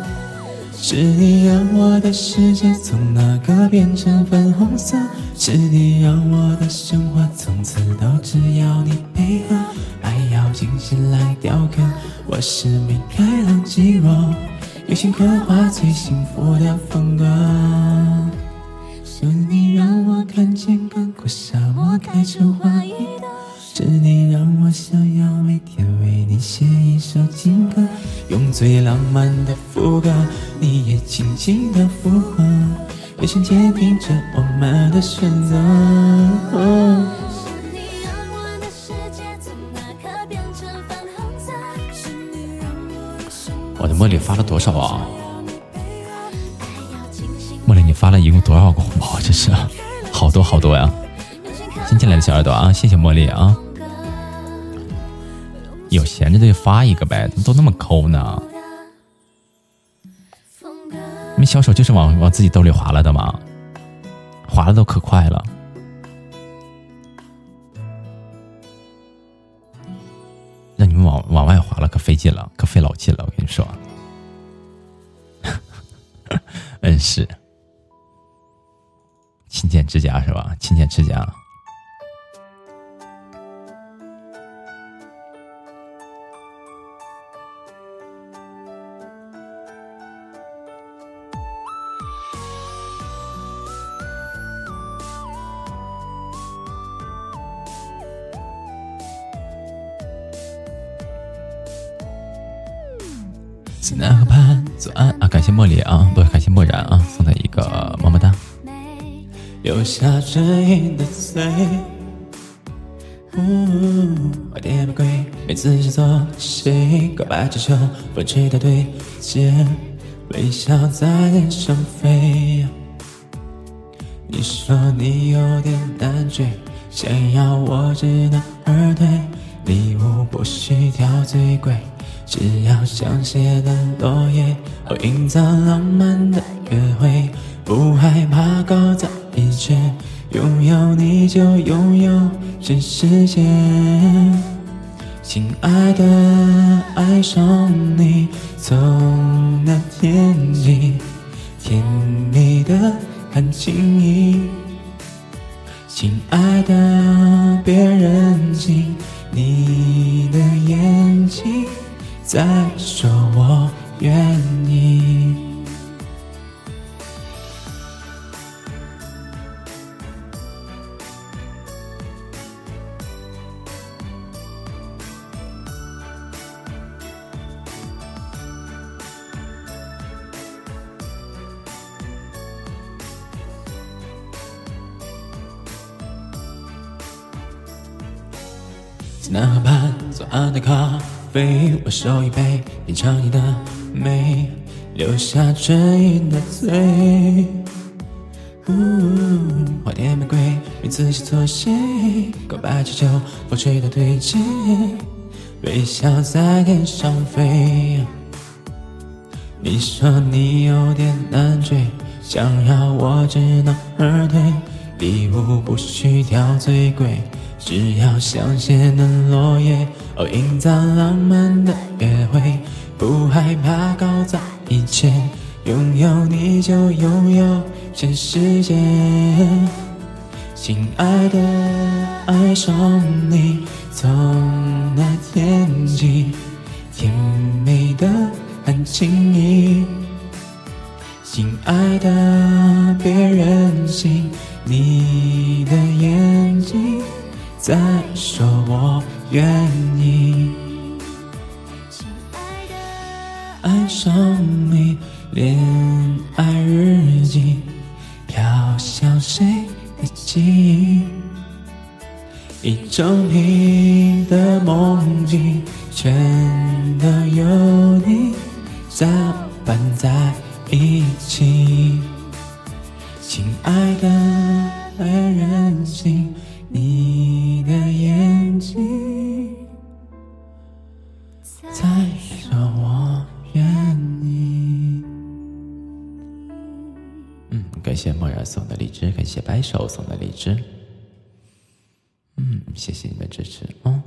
S2: 是你让我的世界从那个变成粉红色，是你让我的生活从此都只要你配合，爱要精心来雕刻，我是米开朗基罗，用心刻画最幸福的风格。是你让我看见干枯沙漠开出花一朵，是你让我想要每天为你写一首情歌，用最浪漫的副歌，你也轻轻的附和，眼神坚定着我们的选择。
S3: 是你让我的世界从那刻变成粉红色，是你让我的生活
S2: 我的茉莉发了多少啊？茉莉，你发了一共多少个红包？这是好多好多呀！新进来的小耳朵啊，谢谢茉莉啊！有闲着的就发一个呗，怎么都那么抠呢？你们小手就是往往自己兜里划拉的吗？划的都可快了。让你们往往外划了，可费劲了，可费老劲了。我跟你说，嗯是，勤俭持家是吧？勤俭持家。西南河畔左岸啊，感谢茉莉啊，不感谢漠然啊，送的一个么么哒。留下唇印的嘴，花店玫瑰，每次是做谁？告白只求风吹到对街，微笑在脸上飞。你说你有点难追，想要我知难而退，礼物不需挑最贵，只要香榭的落叶，哦，营造浪漫的约会，不害怕搞砸一切，拥有你就拥有全世界。亲爱的，爱上你，从那天起，甜蜜的很轻易。亲爱的，别任性你的眼睛，再说我愿意。西南河畔左岸的咖啡，我手一杯，品尝你的美，留下唇印的嘴。花店玫瑰，名字写错谁？告白气球，风吹到对街，微笑在天上飞。你说你有点难追，想要我知难而退，礼物不需挑最贵，只要香榭的落叶，哦，营造浪漫的约会，不害怕搞砸一切，拥有你就拥有全世界。亲爱的，爱上你，从那天起，甜美的很轻易。亲爱的，别任性，你的眼睛在说我愿意。
S3: 亲爱的，
S2: 爱上你，恋爱日记，飘向谁的记忆？一整瓶的梦境，全都有你搅拌在一起。亲爱的，爱任性，一首送的荔枝。嗯，谢谢你们支持。啊、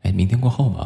S2: 哎，明天过后吧，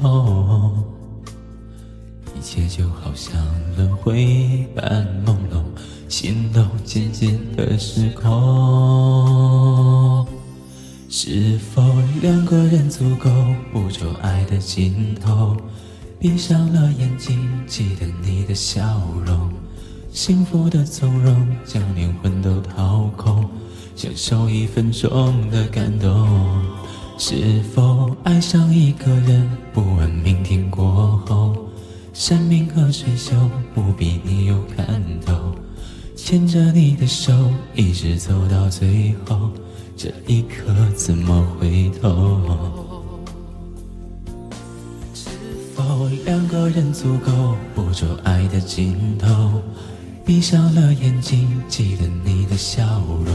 S2: 候，一切就好像轮回般朦胧，心动渐渐的失控。是否两个人足够捕捉爱的尽头？闭上了眼睛，记得你的笑容，幸福的从容，将灵魂都掏空，享受一分钟的感动。是否爱上一个人，不问明天过后，生命和水秀不比你有看头，牵着你的手，一直走到最后。这一刻怎么回头？是否两个人足够捕捉爱的尽头？闭上了眼睛，记得你的笑容，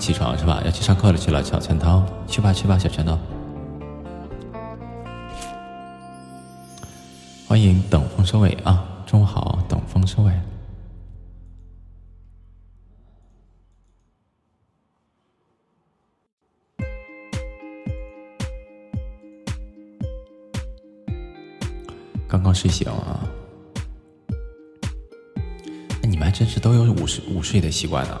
S2: 起床是吧？要去上课了去了，小拳头，去吧去吧，小拳头。欢迎等风收尾啊！中午好，等风收尾。刚刚睡醒啊？那你们还真是都有午睡午睡的习惯呢。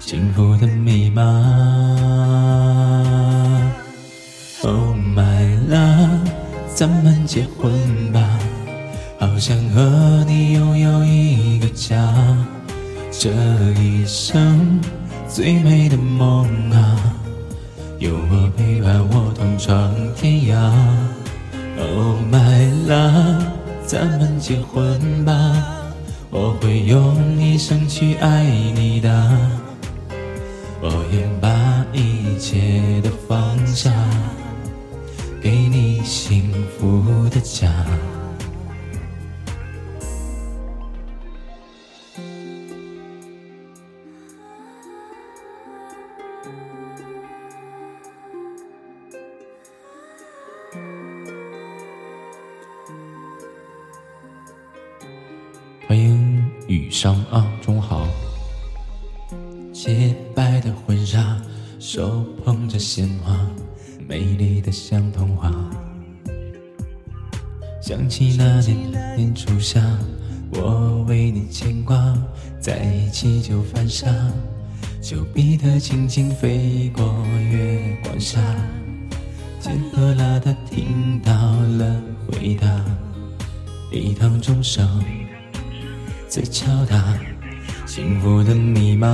S2: 幸福的密码。Oh my love，咱们结婚吧，好想和你拥有一个家，这一生最美的梦啊，有我陪伴我同闯天涯。Oh my love，咱们结婚吧，我会用一生去爱你的。我愿把一切都放下，给你幸福的家。欢迎雨商啊，中手捧着鲜花，美丽的像童话。想起那年年初夏，我为你牵挂，在一起就犯傻。丘比特轻轻飞过月光下，见赫拉他听到了回答，礼堂钟声在敲打。幸福的密码。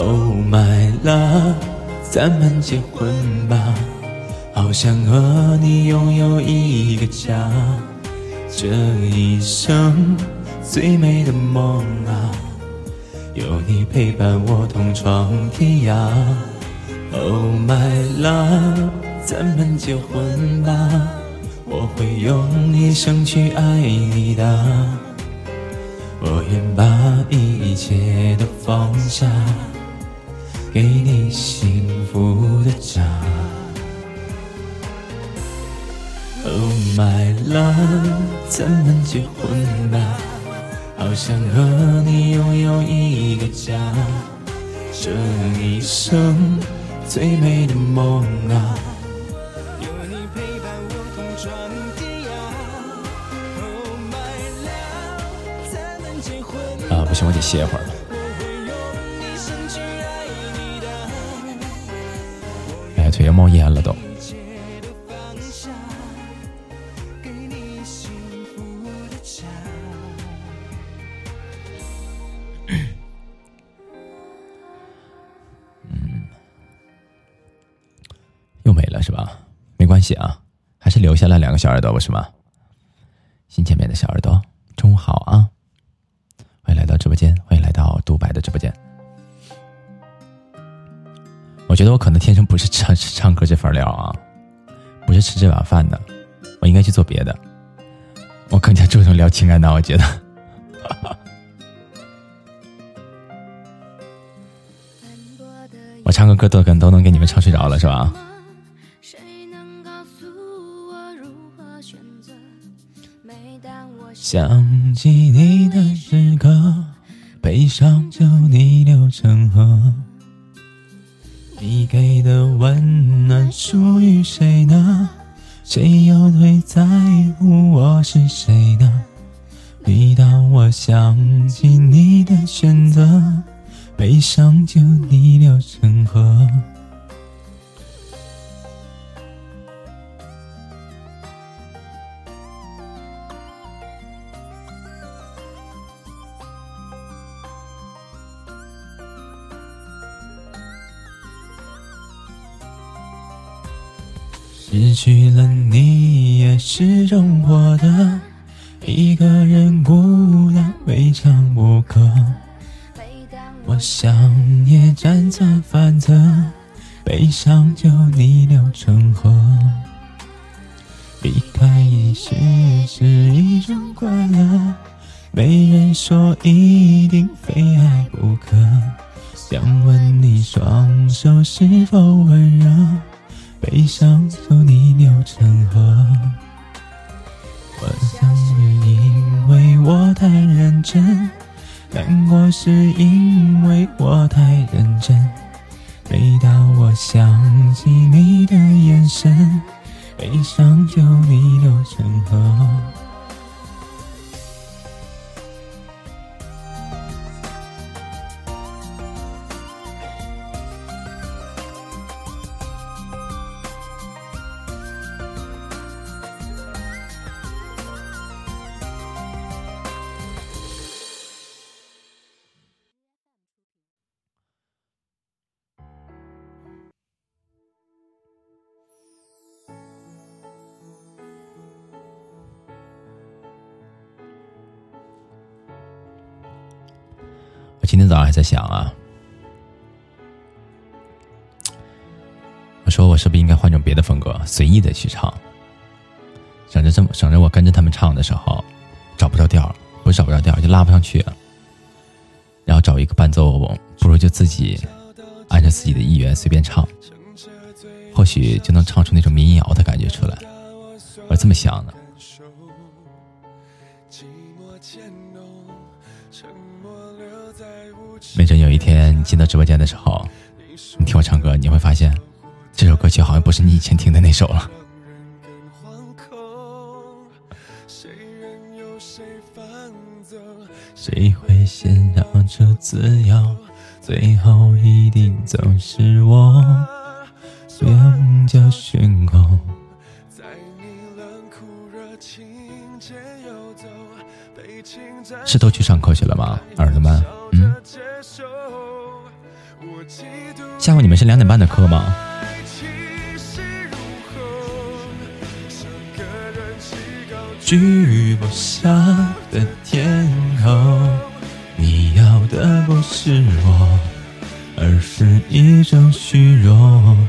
S2: Oh my love，咱们结婚吧，好想和你拥有一个家，这一生最美的梦啊，有你陪伴我同闯天涯。Oh my love，咱们结婚吧，我会用一生去爱你的。我愿把一切都放下，给你幸福的家。Oh my love，咱们结婚吧，好想和你拥有一个家，这一生最美的梦啊。有你陪伴我同闯天涯。Oh my love，咱们结婚啊，不行，我得歇会儿了。冒烟了都。嗯又没了是吧？没关系啊，还是留下了两个小耳朵不是吗？新见面的小耳朵，中午好啊！觉得我可能天生不是唱唱歌这份料啊，不是吃这碗饭的，我应该去做别的。我更加注重聊情感的，我觉得。我唱个歌都跟都能给你们唱睡着了是吧？想起你的时刻，悲伤就逆流成河。你给的温暖属于谁呢？谁又会在乎我是谁呢？每当我想起你的选择，悲伤就逆流成河。失去了你，也是种获得。一个人孤单，未尝不可。我想也辗转反侧，悲伤就逆流成河。离开已是是一种快乐，没人说一定非爱不可。想问你双手是否温热，悲伤就逆流成河。我想是因为我太认真，难过是因为我太认真。每当我想起你的眼神，悲伤就逆流成河。我还在想啊，我说我是不是应该换种别的风格，随意的去唱，省着这么省着我跟着他们唱的时候找不着调，不是找不着调，就拉不上去，然后找一个伴奏，不如就自己按照自己的意愿随便唱，或许就能唱出那种民谣的感觉出来。我这么想的。没准有一天你进到直播间的时候，你听我唱歌，你会发现这首歌曲好像不是你以前听的那首了。谁会先让这自由最后一定总是我？两脚悬空。是都去上课去了吗，儿子们？嗯。下午你们是两点半的课吗？聚不下的天空，你要的不是我，而是一种虚荣。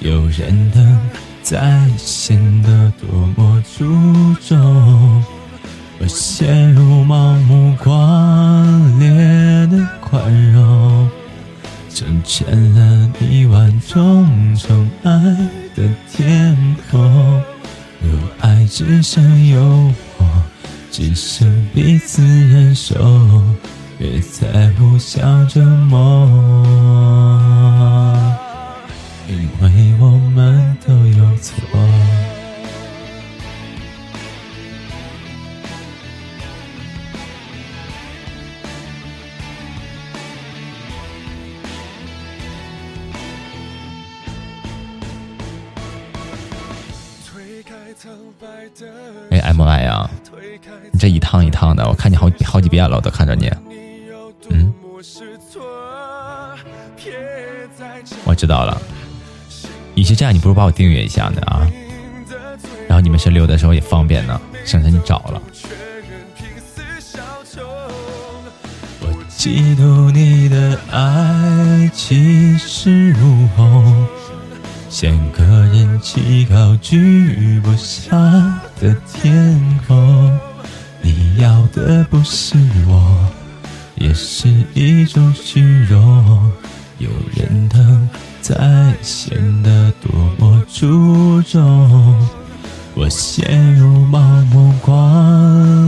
S2: 有人显得多么注重。我陷入盲目狂烈的宽容，成全了你万种宠爱的天空。若爱只剩诱惑，只剩彼此忍受，别再互相折磨，因为哎，M I 啊，你这一趟一趟的，我看你好好几遍了，我都看着你。嗯，我知道了。与其这样，你不如把我订阅一下呢啊。然后你们是溜的时候也方便呢，省得你找了。我嫉妒你的爱气势如虹。像个人气高居不下的天空，你要的不是我，也是一种虚荣。有人疼才显得多么出众，我陷入盲目狂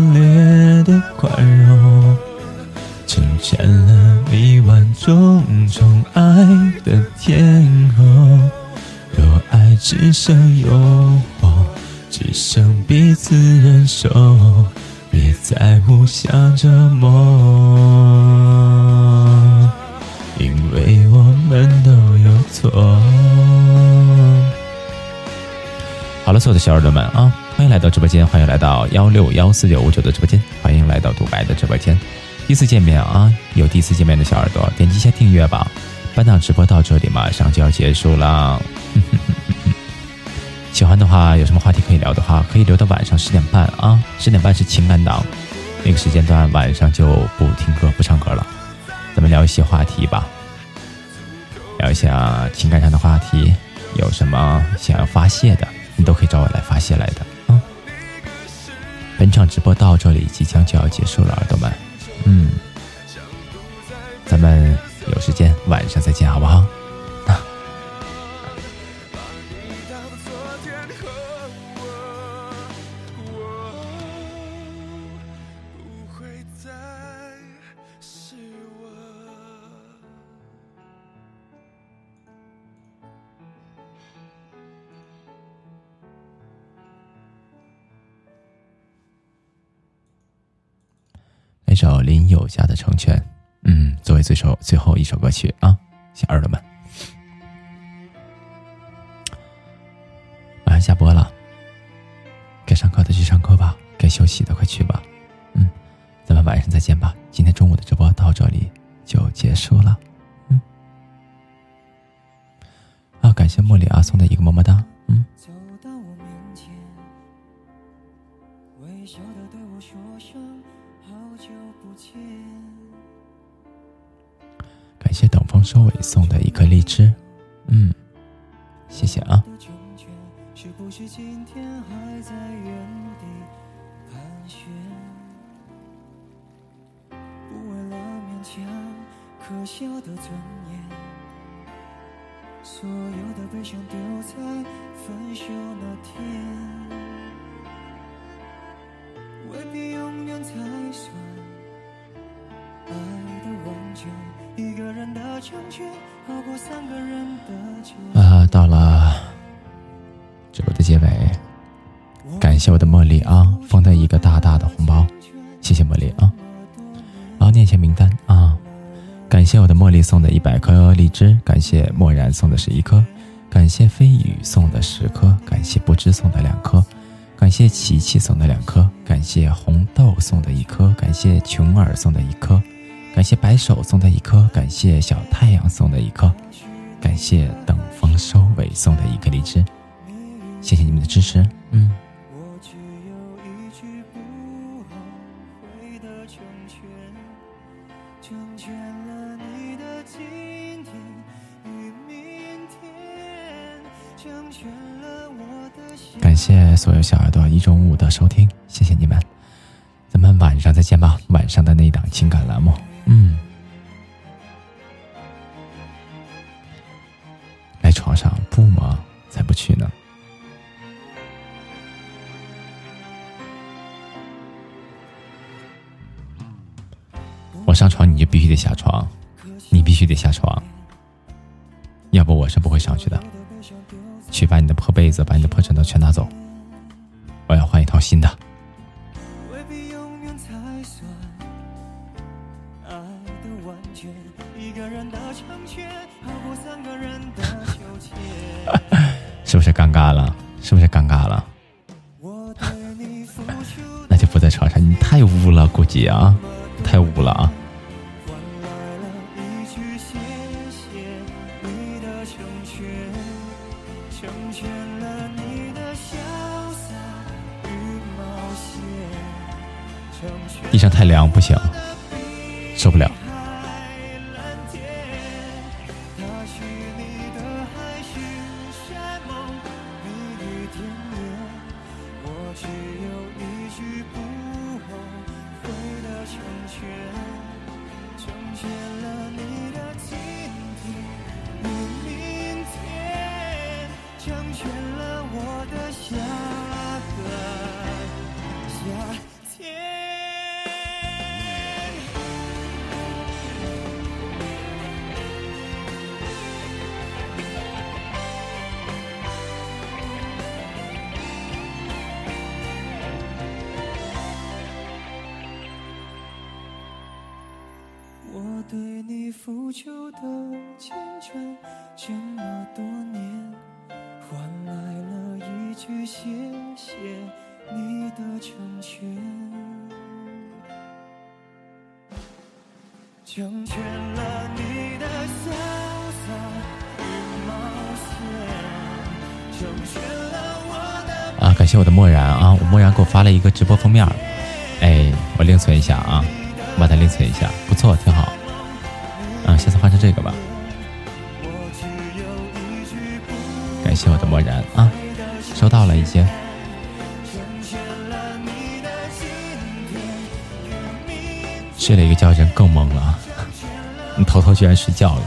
S2: 了，所有的小耳朵们啊，欢迎来到直播间，欢迎来到幺六幺四九五九的直播间，欢迎来到独白的直播间。第一次见面啊，有第一次见面的小耳朵，点击一下订阅吧。本场直播到这里马上就要结束了。喜 喜欢的话，有什么话题可以聊的话，可以留到晚上十点半啊。十点半是情感档，那个时间段晚上就不听歌不唱歌了，咱们聊一些话题吧，聊一下情感上的话题，有什么想要发泄的，都可以找我来发泄来的啊。本场直播到这里即将就要结束了，耳朵们，嗯，咱们有时间晚上再见，好不好？收尾送的一颗荔枝，嗯，谢谢啊。
S1: 是不是今天还在原地盘旋？不为了勉强可笑的尊严，所有的悲伤丢在分手那天，未必永远才算爱的完全。
S2: 啊，到了直播的结尾，感谢我的茉莉啊，封的一个大大的红包，谢谢茉莉啊。然后念一下名单啊，感谢我的茉莉送的一百颗荔枝，感谢漠然送的十一颗，感谢飞宇送的十颗，感谢不知送的两颗，感谢琪琪送的两颗，感谢红豆送的一颗，感谢琼儿送的一颗，感谢白手送的一颗，感谢小太阳送的一颗，感谢等风收尾送的一颗荔枝，谢谢你们的支持，嗯。
S1: 我只有一句不后悔的成全，成全了你的今天与明天，成全了我的。
S2: 感谢所有小耳朵一中午的收听，谢谢你们，咱们晚上再见吧。晚上的那档情感栏目，嗯，来床上不吗？才不去呢。我上床你就必须得下床，你必须得下床，要不我是不会上去的。去把你的破被子、把你的破枕头全拿走，我要换一套新的。是不是尴尬了？是不是尴尬了？那就不在床上，你太污了，估计啊，太污了啊！地上太凉，不行，受不了。
S1: 我对你付出的青春这么多年换来了一句谢谢你的成全成全了你的潇洒与冒险成全了我的
S2: 啊感谢我的漠然啊我漠然给我发了一个直播封面哎我另存一下啊。把它另存一下，不错，挺好。啊，下次换成这个吧。感谢我的漠然啊，收到了一些。睡了一个觉，人更懵了。你偷偷居然睡觉了。